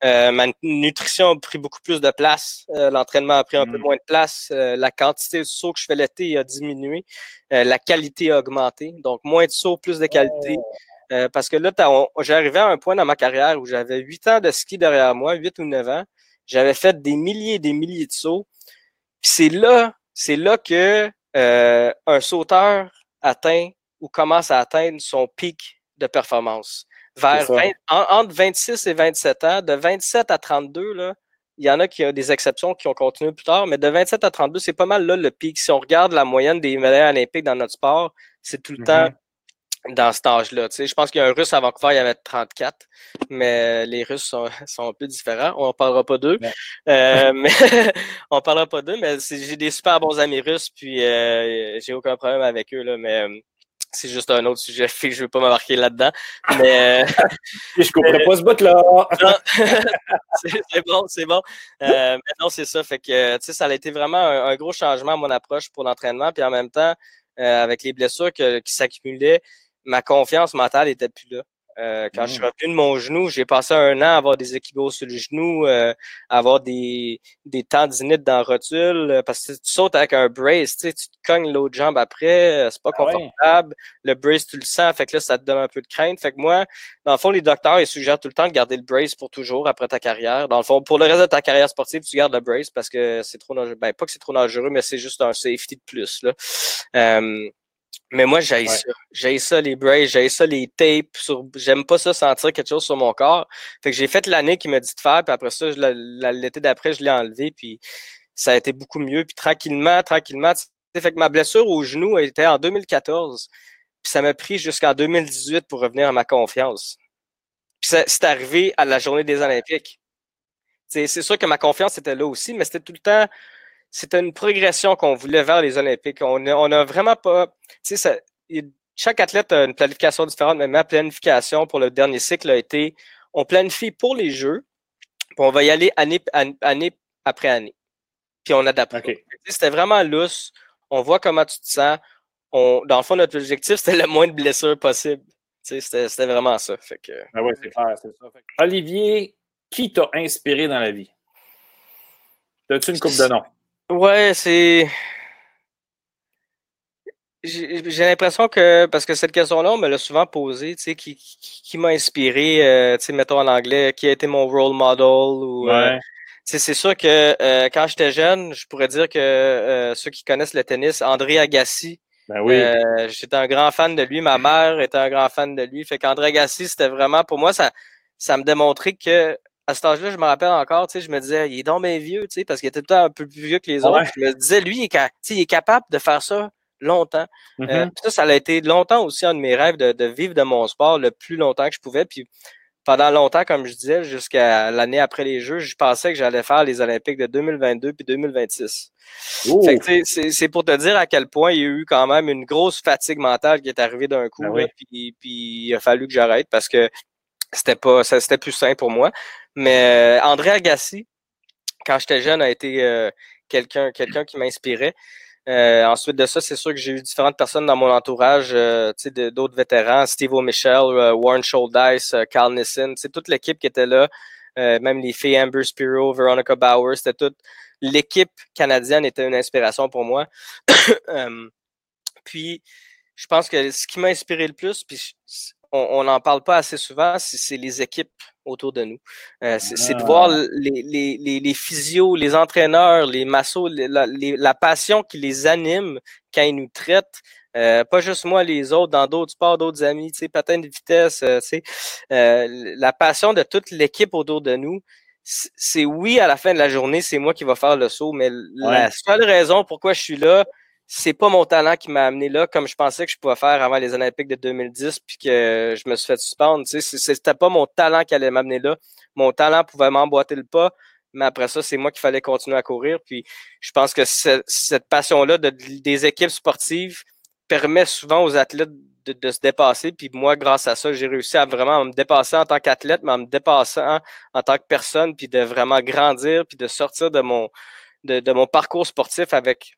S2: Euh, ma nutrition a pris beaucoup plus de place. L'entraînement a pris un peu mm. moins de place. la quantité de sauts que je fais l'été a diminué. la qualité a augmenté. Donc, moins de sauts, plus de qualité. Oh. parce que là, j'ai arrivé à un point dans ma carrière où j'avais huit ans de ski derrière moi, huit ou neuf ans. J'avais fait des milliers et des milliers de sauts. C'est là c'est là que euh, un sauteur atteint ou commence à atteindre son pic de performance. Vers entre 26 et 27 ans, de 27 à 32, là, il y en a qui ont des exceptions qui ont continué plus tard, mais de 27 à 32, c'est pas mal là le pic. Si on regarde la moyenne des médailles olympiques dans notre sport, c'est tout le temps mm-hmm dans cet âge-là. Je pense qu'il y a un Russe à Vancouver, il y avait 34, mais les Russes sont, sont un peu différents. On ne parlera pas d'eux. Euh, mais on parlera pas d'eux, mais j'ai des super bons amis russes, puis euh, j'ai aucun problème avec eux. Là, mais euh, c'est juste un autre sujet je ne veux pas m'embarquer là-dedans. Mais
S1: je ne comprends pas ce bout-là.
S2: c'est bon, c'est bon. mais non, c'est ça. Fait que ça a été vraiment un, gros changement à mon approche pour l'entraînement. Puis en même temps, avec les blessures qui s'accumulaient, ma confiance mentale était plus là. Euh, quand je suis mmh. revenu de mon genou, j'ai passé un an à avoir des équilibres sur le genou, euh, à avoir des, des tendinites dans la rotule, euh, parce que tu sautes avec un brace, tu, te cognes l'autre jambe après, c'est pas ah confortable. Le brace, tu le sens, fait que là, ça te donne un peu de crainte. Fait que moi, dans le fond, les docteurs, ils suggèrent tout le temps de garder le brace pour toujours après ta carrière. Dans le fond, pour le reste de ta carrière sportive, tu gardes le brace parce que c'est trop dangereux. Ben, pas que c'est trop dangereux, mais c'est juste un safety de plus. Là. Mais moi, j'ai ça. J'ai ça, les braces, j'ai ça, les tapes. Sur... J'aime pas ça sentir quelque chose sur mon corps. Fait que j'ai fait l'année qui m'a dit de faire, puis après ça, l'été d'après, je l'ai enlevé, puis ça a été beaucoup mieux. Puis tranquillement, tranquillement, fait que ma blessure au genou était en 2014. Puis ça m'a pris jusqu'en 2018 pour revenir à ma confiance. Puis c'est arrivé à la journée des Olympiques. C'est sûr que ma confiance était là aussi, mais c'était tout le temps c'était une progression qu'on voulait vers les Olympiques. On n'a on a vraiment pas. Tu sais, chaque athlète a une planification différente, mais ma planification pour le dernier cycle a été on planifie pour les Jeux, puis on va y aller année, année après année. Puis on adapte. C'était vraiment lousse. On voit comment tu te sens. On, dans le fond, notre objectif, c'était le moins de blessures possible. C'était vraiment ça. Fait que...
S1: Ah ouais, c'est clair, c'est ça. Olivier, qui t'a inspiré dans la vie? As-tu une coupe de noms?
S2: Ouais, c'est. J'ai l'impression que, parce que cette question-là, on me l'a souvent posée, tu sais, qui, qui, m'a inspiré, euh, tu sais, mettons en anglais, qui a été mon role model ou. Euh, c'est sûr que euh, quand j'étais jeune, je pourrais dire que ceux qui connaissent le tennis, André Agassi, ben oui. j'étais un grand fan de lui, ma mère était un grand fan de lui. Fait qu'André Agassi, c'était vraiment, pour moi, ça, ça me démontrait que à cet âge-là, je me rappelle encore, tu sais, je me disais, il est donc bien vieux, tu sais, parce qu'il était tout un peu plus vieux que les autres. Je me disais, lui, il est, il est capable de faire ça longtemps. Euh, mm-hmm. ça, ça a été longtemps aussi un de mes rêves de, vivre de mon sport le plus longtemps que je pouvais. Puis pendant longtemps, comme je disais, jusqu'à l'année après les Jeux, je pensais que j'allais faire les Olympiques de 2022 puis 2026. C'est pour te dire à quel point il y a eu quand même une grosse fatigue mentale qui est arrivée d'un coup. Ben puis, puis il a fallu que j'arrête parce que c'était pas, c'était plus simple pour moi. Mais André Agassi, quand j'étais jeune, a été quelqu'un, quelqu'un qui m'inspirait. ensuite de ça, c'est sûr que j'ai eu différentes personnes dans mon entourage, d'autres vétérans, Steve O'Michel, Warren Scholdice, Carl Nissen, toute l'équipe qui était là, même les filles Amber Spiro, Veronica Bauer, c'était toute l'équipe canadienne était une inspiration pour moi. puis, je pense que ce qui m'a inspiré le plus, puis on n'en parle pas assez souvent, c'est les équipes autour de nous. Euh, c'est de voir ah. les, les, les, physios, les entraîneurs, les massos, la, passion qui les anime quand ils nous traitent. Euh, pas juste moi, les autres, dans d'autres sports, d'autres amis, tu sais, patin de vitesse, euh, tu sais, la passion de toute l'équipe autour de nous, c'est oui, à la fin de la journée, c'est moi qui va faire le saut, mais la seule raison pourquoi je suis là, c'est pas mon talent qui m'a amené là comme je pensais que je pouvais faire avant les Olympiques de 2010 puis que je me suis fait suspendre. Tu sais, c'était pas mon talent qui allait m'amener là. Mon talent pouvait m'emboîter le pas, mais après ça, c'est moi qui fallait continuer à courir. Puis je pense que cette passion-là de, des équipes sportives permet souvent aux athlètes de, se dépasser. Puis moi, grâce à ça, j'ai réussi à vraiment me dépasser en tant qu'athlète, mais en me dépassant en tant que personne, puis de vraiment grandir, puis de sortir de mon, de mon parcours sportif avec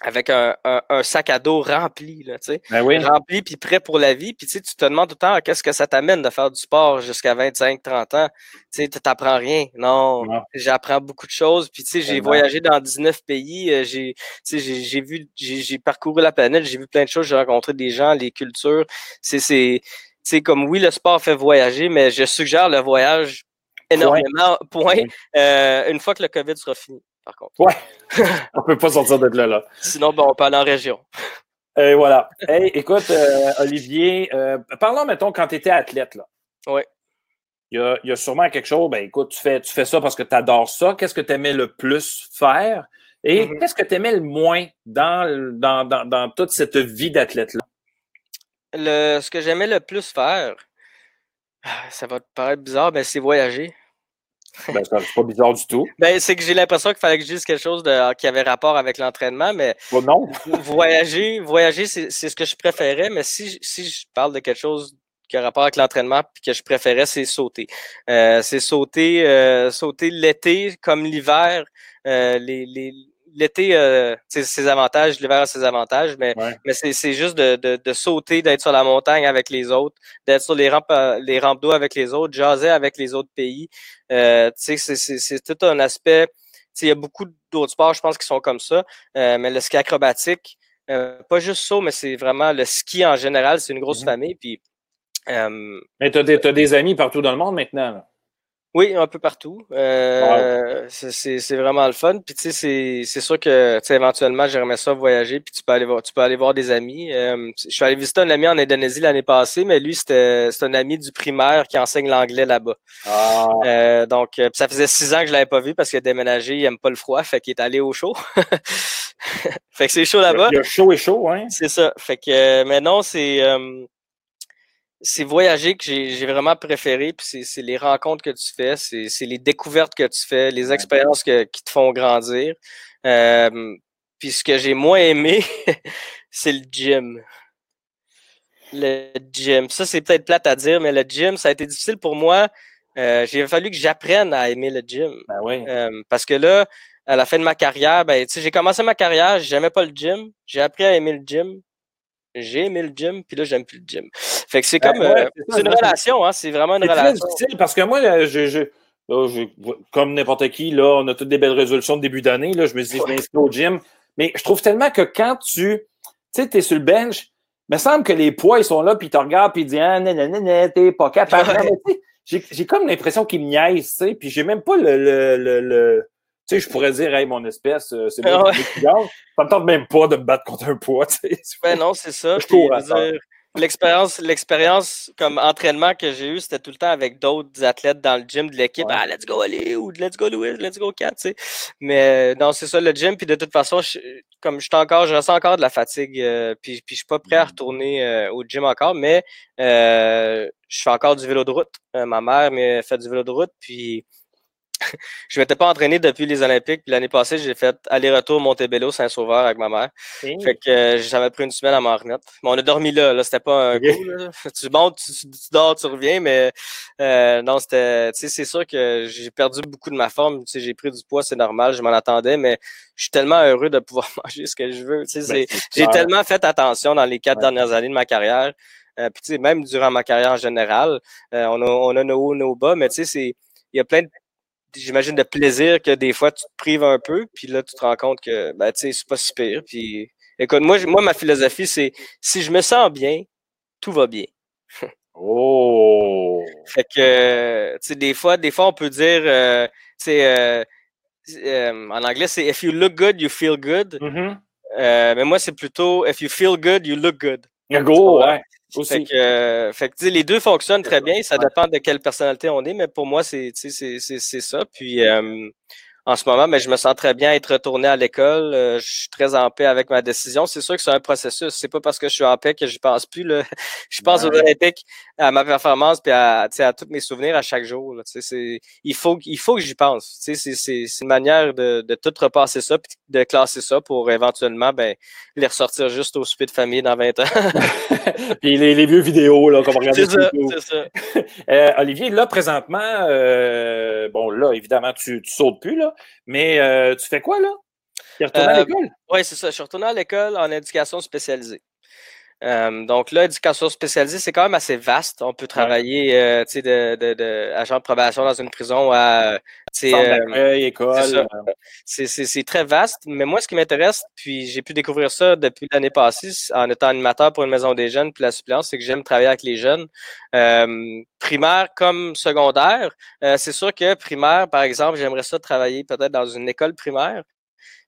S2: avec un, un, sac à dos rempli, là, tu sais.
S1: Ben oui.
S2: Rempli puis prêt pour la vie. Puis tu te demandes tout le temps qu'est-ce que ça t'amène de faire du sport jusqu'à 25, 30 ans? Tu sais, t'apprends rien. Non, j'apprends beaucoup de choses. Puis tu sais, j'ai voyagé dans 19 pays. Euh, j'ai, j'ai vu, j'ai parcouru la planète. J'ai vu plein de choses. J'ai rencontré des gens, les cultures. C'est, c'est, comme oui, le sport fait voyager, mais je suggère le voyage énormément. Point. Euh, une fois que le COVID sera fini par contre.
S1: Ouais. on peut pas sortir de là, là.
S2: Sinon, ben, on peut aller en région.
S1: Et voilà. Hey, écoute, euh, Olivier, euh, parlons, mettons, quand tu étais athlète, là.
S2: Oui.
S1: Il y, a, sûrement quelque chose, ben écoute, tu fais, tu fais ça parce que tu adores ça. Qu'est-ce que tu aimais le plus faire? Et mm-hmm. qu'est-ce que tu aimais le moins dans, dans, dans, toute cette vie d'athlète-là?
S2: ce que j'aimais le plus faire, ça va te paraître bizarre, mais c'est voyager.
S1: Ben, c'est pas bizarre du tout.
S2: Ben, c'est que j'ai l'impression qu'il fallait que je dise quelque chose de, qui avait rapport avec l'entraînement, mais
S1: oh non.
S2: voyager, voyager c'est ce que je préférais, mais si, si je parle de quelque chose qui a rapport avec l'entraînement puis que je préférais, c'est sauter. Euh, c'est sauter, euh, sauter l'été comme l'hiver. Euh, les, les, l'été, euh, c'est ses avantages, l'hiver a ses avantages, mais, mais c'est juste de, de, de sauter, d'être sur la montagne avec les autres, d'être sur les rampes, euh, les rampes d'eau avec les autres, jaser avec les autres pays. Euh, c'est tout un aspect. Il y a beaucoup d'autres sports, je pense, qui sont comme ça, euh, mais le ski acrobatique, euh, pas juste ça, mais c'est vraiment le ski en général, c'est une grosse mm-hmm. famille. Puis,
S1: mais tu as, as, des amis partout dans le monde maintenant. Là.
S2: Oui, un peu partout. Euh, C'est vraiment le fun. Puis tu sais, c'est sûr que éventuellement, j'aimerais ça voyager. Puis tu peux aller voir, tu peux aller voir des amis. Euh, je suis allé visiter un ami en Indonésie l'année passée, mais lui, c'était un ami du primaire qui enseigne l'anglais là-bas. Ah. Euh, donc, euh, ça faisait six ans que je l'avais pas vu parce qu'il a déménagé, il aime pas le froid, fait qu'il est allé au chaud. fait que c'est chaud là-bas.
S1: Il y a chaud et chaud, hein?
S2: C'est ça. Fait que mais non, c'est c'est voyager que j'ai vraiment préféré, puis c'est les rencontres que tu fais, c'est les découvertes que tu fais, les expériences que, qui te font grandir. Euh, puis ce que j'ai moins aimé, c'est le gym. Le gym. Ça, c'est peut-être plate à dire, mais le gym, ça a été difficile pour moi. Euh, j'ai fallu que j'apprenne à aimer le gym.
S1: Ben oui.
S2: euh, parce que là, à la fin de ma carrière, ben, j'ai commencé ma carrière, j'aimais pas le gym. J'ai appris à aimer le gym j'ai aimé le gym, puis là, j'aime plus le gym. Fait que c'est ben comme euh, c'est une relation, hein, c'est vraiment une relation.
S1: C'est difficile parce que moi, je, comme n'importe qui, là, on a toutes des belles résolutions de début d'année. Là, je me dis, je m'inscris au gym. Mais je trouve tellement que quand tu sais, es sur le bench, il me semble que les poids, ils sont là, puis ils te regardent, puis ils disent, ah, nanana, t'es pas capable. J'ai comme l'impression qu'ils me niaisent, tu sais, puis j'ai même pas le, le, le tu sais, je pourrais dire, hey, mon espèce, euh, c'est bon, ça me tente même pas de me battre contre un poids, tu sais.
S2: Ben non, c'est ça. L'expérience, l'expérience comme entraînement que j'ai eu, c'était tout le temps avec d'autres athlètes dans le gym de l'équipe. Ah, let's go Ali ou let's go Louis, let's go Kat, tu sais. Mais non, c'est ça le gym. Puis de toute façon, comme je encore, je ressens encore de la fatigue. Euh, puis, puis je suis pas prêt à retourner euh, au gym encore, mais je fais encore du vélo de route. ma mère me fait du vélo de route. Puis je m'étais pas entraîné depuis les Olympiques. L'année passée, j'ai fait aller-retour Montebello, Saint-Sauveur avec ma mère. Fait que euh, j'avais pris une semaine à m'en remettre. Mais on a dormi là, là. C'était pas un coup, Tu montes, tu, dors, tu reviens, mais euh, non, c'était. Tu sais, c'est sûr que j'ai perdu beaucoup de ma forme. Tu sais, j'ai pris du poids, c'est normal, je m'en attendais, mais je suis tellement heureux de pouvoir manger ce que je veux. Tu sais, ben, j'ai tellement fait attention dans les quatre dernières années de ma carrière. Euh, puis, tu sais, même durant ma carrière en général, euh, on, a, on a nos hauts, nos bas, mais tu sais, il y a plein de j'imagine, de plaisir que des fois, tu te prives un peu, puis là, tu te rends compte que, ben, tu sais, c'est pas si pire. Puis, écoute, moi, moi, ma philosophie, c'est si je me sens bien, tout va bien.
S1: oh!
S2: Fait que, tu sais, des fois, des fois, on peut dire, euh, tu sais, euh, euh, en anglais, c'est if you look good, you feel good.
S1: Mm-hmm.
S2: mais moi, c'est plutôt if you feel good, you look good.
S1: Go, ouais.
S2: Fait que, euh, fait que les deux fonctionnent très bien. Ça dépend de quelle personnalité on est, mais pour moi, c'est ça. Puis, euh, en ce moment, mais je me sens très bien être retourné à l'école. Euh, je suis très en paix avec ma décision. C'est sûr que c'est un processus. C'est pas parce que je suis en paix que je pense plus. Là. je pense aux Olympiques, à ma performance, puis à, à tous mes souvenirs à chaque jour. Là. Il, faut, il faut que j'y pense. C'est une manière de, de, tout repasser ça, puis de classer ça pour éventuellement ben, les ressortir juste au souper de famille dans 20 ans.
S1: puis les, les, vieux vidéos qu'on va regarder.
S2: Ça. ça.
S1: euh, Olivier, là, présentement, euh, bon, là, évidemment, tu, tu sautes plus, là. Mais euh, tu fais quoi, là? Tu es retourné à l'école?
S2: Oui, c'est ça. Je suis retourné à l'école en éducation spécialisée. Euh, donc là, éducation spécialisée, c'est quand même assez vaste. On peut travailler euh, sais, de, de, de, agent de probation dans une prison à
S1: euh, école.
S2: C'est très vaste. Mais moi, ce qui m'intéresse, puis j'ai pu découvrir ça depuis l'année passée en étant animateur pour une maison des jeunes, puis la suppléance, c'est que j'aime travailler avec les jeunes. primaire comme secondaire. c'est sûr que primaire, par exemple, j'aimerais ça travailler peut-être dans une école primaire.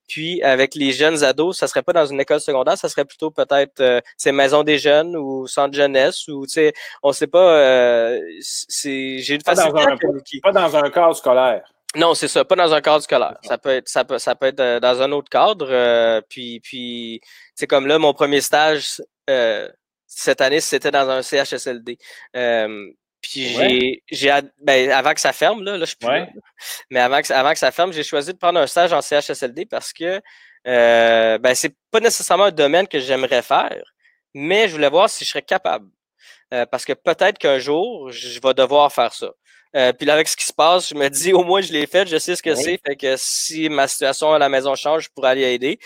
S2: Puis avec les jeunes ados, ça serait pas dans une école secondaire, ça serait plutôt peut-être euh, c'est maison des jeunes ou centre jeunesse ou tu sais, on sait pas. Euh, c'est j'ai une facilité
S1: pas dans un cadre scolaire.
S2: Non, c'est ça, pas dans un cadre scolaire. Ça peut être, ça peut, ça peut être euh, dans un autre cadre. Euh, puis, puis, c'est comme là, mon premier stage cette année, c'était dans un CHSLD. Puis j'ai, j'ai ben, avant que ça ferme, là, là je suis plus mais avant que, avant que ça ferme, j'ai choisi de prendre un stage en CHSLD parce que euh, ben, c'est pas nécessairement un domaine que j'aimerais faire, mais je voulais voir si je serais capable. Euh, parce que peut-être qu'un jour, je vais devoir faire ça. Euh, puis là, avec ce qui se passe, je me dis au moins je l'ai fait, je sais ce que c'est. Fait que si ma situation à la maison change, je pourrais aller aider.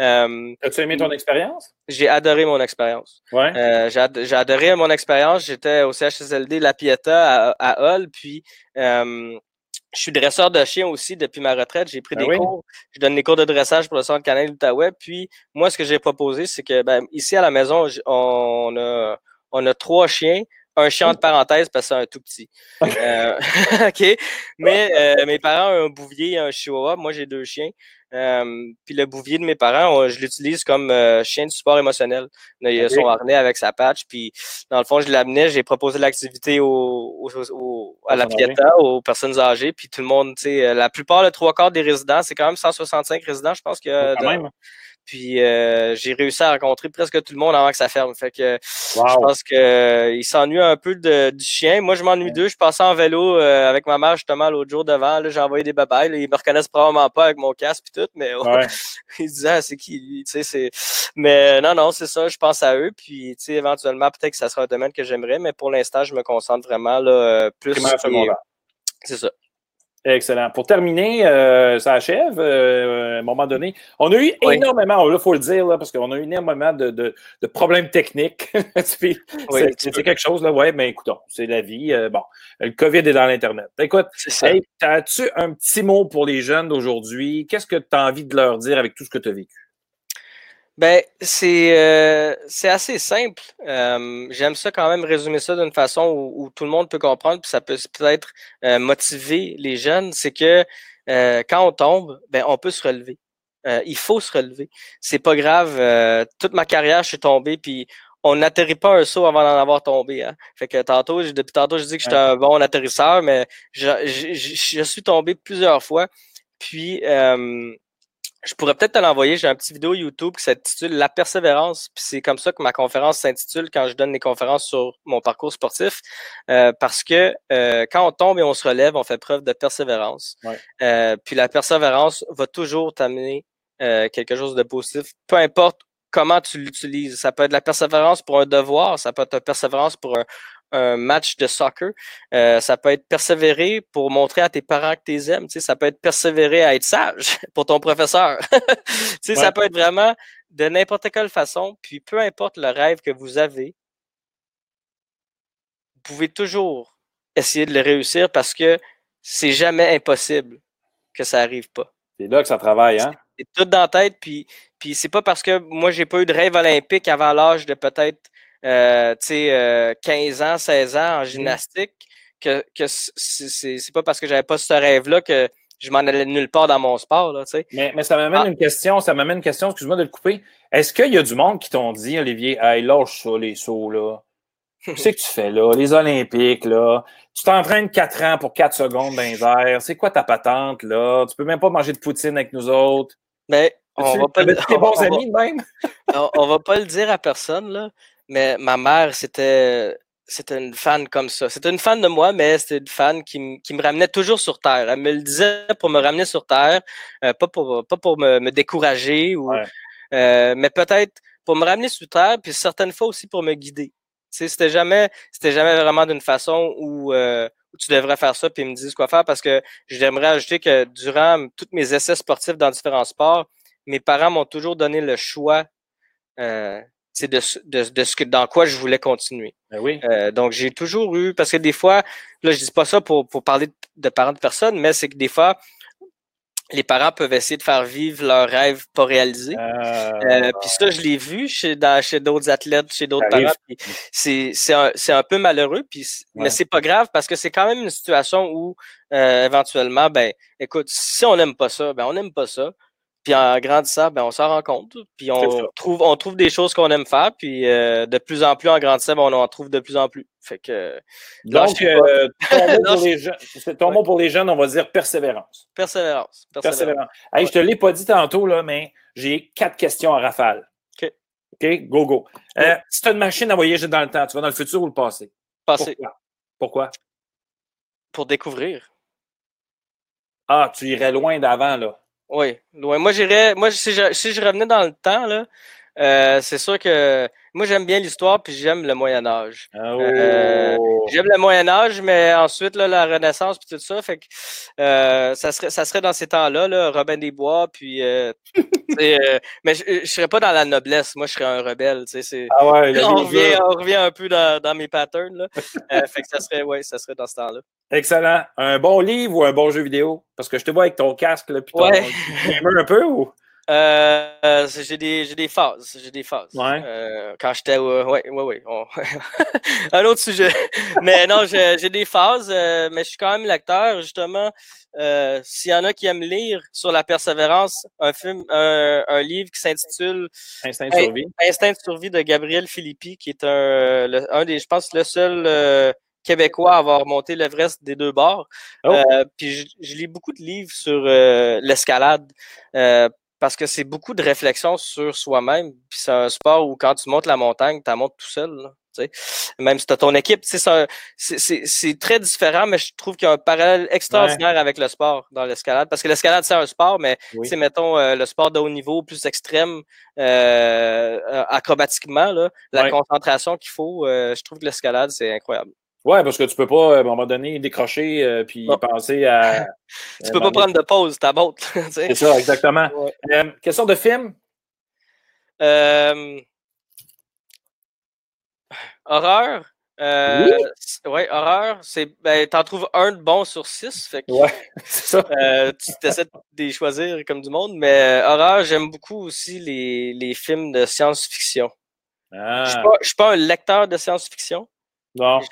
S1: Euh, As-tu aimé ton expérience?
S2: J'ai adoré mon expérience.
S1: Ouais.
S2: Euh, j'ai, adoré mon expérience. J'étais au CHSLD La Pieta à, à Hull, puis je suis dresseur de chiens aussi depuis ma retraite. J'ai pris ben des cours. Je donne des cours de dressage pour le centre canal d'Outaouais. Puis moi, ce que j'ai proposé, c'est que ben, ici à la maison, on a, on a trois chiens un chien de parenthèse parce que c'est un tout petit. Euh, OK. Mais euh, mes parents ont un bouvier et un chihuahua. Moi, j'ai deux chiens. Euh, puis le bouvier de mes parents, je l'utilise comme chien de support émotionnel. Il a son harnais avec sa patch. Puis dans le fond, je l'amenais, j'ai proposé l'activité au, à la Pieta, aux personnes âgées. Puis tout le monde, tu sais, la plupart, le trois quarts des résidents, c'est quand même 165 résidents, je pense que. Puis euh, j'ai réussi à rencontrer presque tout le monde avant que ça ferme. Fait que je pense qu'il euh, s'ennuie un peu de, du chien. Moi, je m'ennuie d'eux. Je passais en vélo euh, avec ma mère justement l'autre jour devant. J'ai envoyé des babayes. Ils me reconnaissent probablement pas avec mon casque et tout, mais ils disaient ah, c'est qui lui? c'est. Mais non, non, c'est ça, je pense à eux. Puis éventuellement, peut-être que ça sera un domaine que j'aimerais, mais pour l'instant, je me concentre vraiment là, plus sur. C'est ça.
S1: Excellent. Pour terminer, euh, ça achève euh, à un moment donné. On a eu énormément, il faut le dire, là, parce qu'on a eu énormément de, de, de problèmes techniques. c'est quelque chose, là, ouais, mais écoutons, c'est la vie. Euh, bon, le COVID est dans l'Internet. Écoute, as-tu un petit mot pour les jeunes d'aujourd'hui? Qu'est-ce que tu as envie de leur dire avec tout ce que tu as vécu?
S2: Ben, c'est euh, c'est assez simple. Euh, J'aime ça quand même résumer ça d'une façon où, où, tout le monde peut comprendre, puis ça peut peut-être euh, motiver les jeunes. C'est que euh, quand on tombe, ben on peut se relever. Euh, il faut se relever. C'est pas grave. toute ma carrière, je suis tombé, puis on n'atterrit pas un saut avant d'en avoir tombé. Hein. Fait que tantôt, depuis tantôt, je dis que j'étais un bon atterrisseur, mais je, je, je, suis tombé plusieurs fois. Puis je pourrais peut-être te l'envoyer. J'ai un petit vidéo YouTube qui s'intitule La persévérance. Puis c'est comme ça que ma conférence s'intitule quand je donne des conférences sur mon parcours sportif. Euh, parce que euh, quand on tombe et on se relève, on fait preuve de persévérance. Euh, puis la persévérance va toujours t'amener quelque chose de positif, peu importe comment tu l'utilises. Ça peut être la persévérance pour un devoir, ça peut être la persévérance pour un, un match de soccer. Euh, ça peut être persévérer pour montrer à tes parents que tu les aimes. ça peut être persévérer à être sage pour ton professeur. Ça peut être vraiment de n'importe quelle façon. Puis peu importe le rêve que vous avez, vous pouvez toujours essayer de le réussir parce que c'est jamais impossible que ça arrive pas.
S1: C'est là que ça travaille, hein?
S2: C'est tout dans la tête, puis, puis c'est pas parce que moi j'ai pas eu de rêve olympique avant l'âge de peut-être euh, 15 euh, ans, 16 ans en mmh. gymnastique, que, que c'est pas parce que j'avais pas ce rêve-là que je m'en allais nulle part dans mon sport. Là,
S1: mais, mais ça m'amène ah. une question, ça m'amène une question, excuse-moi de le couper. Est-ce qu'il y a du monde qui t'ont dit, Olivier, hey, lâche ça, les sauts, là? Qu'est-ce que tu fais là? Les Olympiques, là. Tu t'entraînes 4 ans pour 4 secondes les airs. C'est quoi ta patente, là? Tu peux même pas manger de poutine avec nous autres.
S2: Mais on va pas le...
S1: bons amis même?
S2: on, va pas le dire à personne, là. Mais ma mère, c'était c'était une fan comme ça. C'était une fan de moi, mais c'était une fan qui, qui, me ramenait toujours sur Terre. Elle me le disait pour me ramener sur Terre, euh, pas pour, pas pour me, me décourager, ou, euh, mais peut-être pour me ramener sur Terre, puis certaines fois aussi pour me guider. C'était jamais, c'était jamais vraiment d'une façon où, euh, où, tu devrais faire ça, puis ils me disent quoi faire, parce que j'aimerais ajouter que durant tous mes essais sportifs dans différents sports, mes parents m'ont toujours donné le choix euh, c'est de, de, ce que dans quoi je voulais continuer.
S1: Ben oui.
S2: Euh, donc j'ai toujours eu parce que des fois, là je dis pas ça pour, pour parler de parents de personnes, mais c'est que des fois les parents peuvent essayer de faire vivre leurs rêves pas réalisés. Euh, euh, puis ça, je l'ai vu chez, chez d'autres athlètes, chez d'autres parents. C'est, c'est, un, c'est un peu malheureux, puis, mais c'est pas grave parce que c'est quand même une situation où éventuellement, ben, écoute, si on n'aime pas ça, ben on n'aime pas ça. Puis en grandissant, ben, on s'en rend compte. Puis on trouve, on trouve des choses qu'on aime faire. Puis euh, de plus en plus, en grandissant, ben, on en trouve de plus en plus. Fait que.
S1: Donc, euh, ton, mot pour les jeunes, on va dire persévérance.
S2: Persévérance.
S1: Persévérance. Je je te l'ai pas dit tantôt, là, mais j'ai quatre questions à rafale.
S2: OK.
S1: OK, go, go. Euh, si tu as une machine à voyager dans le temps, tu vas dans le futur ou le passé?
S2: Passé.
S1: Pourquoi? Pourquoi?
S2: Pour découvrir.
S1: Ah, tu irais loin d'avant, là.
S2: Oui, loin. Moi, j'irais. Moi, si je, si je revenais dans le temps, là, euh, c'est sûr que moi j'aime bien l'histoire puis j'aime le Moyen Âge. Euh, oh. j'aime le Moyen Âge, mais ensuite là, la Renaissance puis tout ça, fait que euh, ça serait ça serait dans ces temps-là, là, Robin des Bois puis mais je, ne serais pas dans la noblesse, moi je serais un rebelle, tu sais.
S1: Ah ouais,
S2: on, revient, on revient un peu dans, dans mes patterns là. fait que ça serait ouais, ça serait dans ce temps-là.
S1: Excellent. Un bon livre ou un bon jeu vidéo? Parce que je te vois avec ton casque là, puis ton
S2: ouais.
S1: un peu ou?
S2: Euh, j'ai des phases, j'ai des phases.
S1: Ouais.
S2: Euh, quand j'étais ouais ouais ouais, un autre sujet. mais non, j'ai des phases, euh, mais je suis quand même lecteur justement. Euh, s'il y en a qui aiment lire sur la persévérance, un film, un, un livre qui s'intitule
S1: Instinct de survie.
S2: Instinct de survie de Gabriel Philippi, qui est un, un des, je pense, le seul québécois à avoir monté l'Everest des deux bords. Oh. Euh, puis je, je, lis beaucoup de livres sur l'escalade parce que c'est beaucoup de réflexion sur soi-même. Puis c'est un sport où quand tu montes la montagne, tu la montes tout seul. Là, même si tu as ton équipe, c'est très différent, mais je trouve qu'il y a un parallèle extraordinaire avec le sport dans l'escalade. Parce que l'escalade, c'est un sport, mais c'est, mettons, euh, le sport de haut niveau, plus extrême, euh, acrobatiquement, là, la concentration qu'il faut, euh, je trouve que l'escalade, c'est incroyable.
S1: Ouais, parce que tu peux pas, à un moment donné, décrocher euh, puis penser à.
S2: tu peux pas prendre de pause, ta botte.
S1: C'est ça, exactement. Euh, quelle sorte de film?
S2: Euh... Horreur? Euh, oui? Ouais, horreur. C'est, ben, t'en trouves un de bon sur six. Fait que,
S1: ouais, c'est ça.
S2: Euh, tu essaies de les choisir comme du monde. Mais horreur, j'aime beaucoup aussi les, les films de science-fiction.
S1: Ah.
S2: Je ne suis pas un lecteur de science-fiction.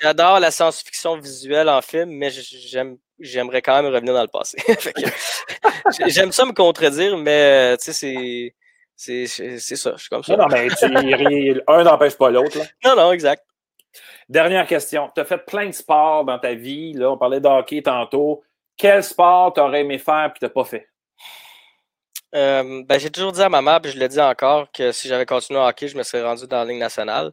S2: J'adore la science-fiction visuelle en film, mais j'aime j'aimerais quand même revenir dans le passé. J'aime ça me contredire, mais tu sais, c'est. C'est ça, je suis comme ça.
S1: Non, mais tu, un n'empêche pas l'autre.
S2: Non, non, exact.
S1: Dernière question. Tu as fait plein de sports dans ta vie. Là, on parlait de hockey tantôt. Quel sport tu aurais aimé faire et tu n'as pas fait?
S2: ben, j'ai toujours dit à ma mère, puis je l'ai dit encore, que si j'avais continué au hockey, je me serais rendu dans la Ligue nationale.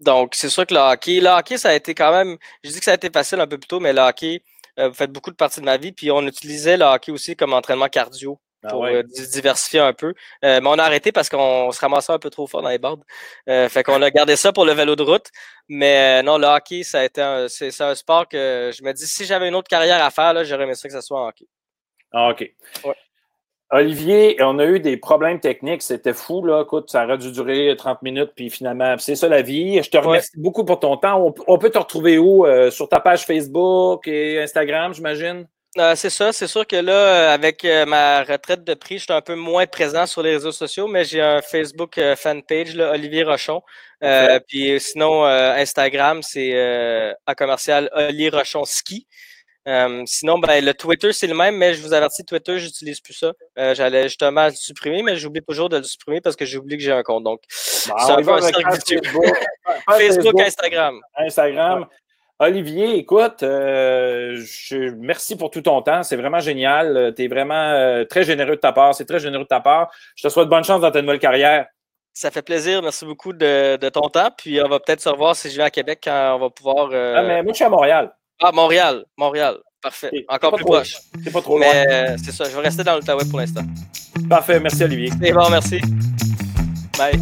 S2: Donc, c'est sûr que le hockey, le hockey, ça a été quand même, je dis que ça a été facile un peu plus tôt, mais le hockey euh, fait beaucoup de partie de ma vie. Puis on utilisait le hockey aussi comme entraînement cardio ah pour euh, diversifier un peu. Euh, mais on a arrêté parce qu'on se ramassait un peu trop fort dans les bords. fait qu'on a gardé ça pour le vélo de route. Mais non, le hockey, ça a été c'est, un sport que je me dis, si j'avais une autre carrière à faire, là, j'aurais aimé ça que ce soit en hockey.
S1: Ah, OK. Olivier, on a eu des problèmes techniques, c'était fou, là. Écoute, ça aurait dû durer 30 minutes, puis finalement, c'est ça la vie. Je te remercie beaucoup pour ton temps. On, peut te retrouver où? sur ta page Facebook et Instagram, j'imagine?
S2: Euh, c'est ça, c'est sûr que là, euh, avec euh, ma retraite de prix, je suis un peu moins présent sur les réseaux sociaux, mais j'ai un Facebook fanpage, là, Olivier Rochon. puis sinon, Instagram, c'est à commercial Olivier Rochon Ski. Sinon, ben, le Twitter, c'est le même, mais je vous avertis, Twitter, j'utilise plus ça. J'allais justement le supprimer, mais j'oublie toujours de le supprimer parce que j'oublie que j'ai un compte. Donc,
S1: c'est un peu un
S2: Facebook, Facebook, Instagram.
S1: Instagram. Olivier, écoute, euh, je, merci pour tout ton temps. C'est vraiment génial. Tu es vraiment euh, très généreux de ta part. C'est très généreux de ta part. Je te souhaite bonne chance dans ta nouvelle carrière.
S2: Ça fait plaisir. Merci beaucoup de, ton temps. Puis on va peut-être se revoir si je vais à Québec quand on va pouvoir.
S1: Euh, ah, mais moi, je suis à Montréal.
S2: Ah, Montréal. Montréal. Parfait. Encore plus proche.
S1: C'est pas trop loin.
S2: c'est ça. Je vais rester dans l'Outaouais pour l'instant.
S1: Parfait. Merci, Olivier.
S2: C'est bon, merci. Bye.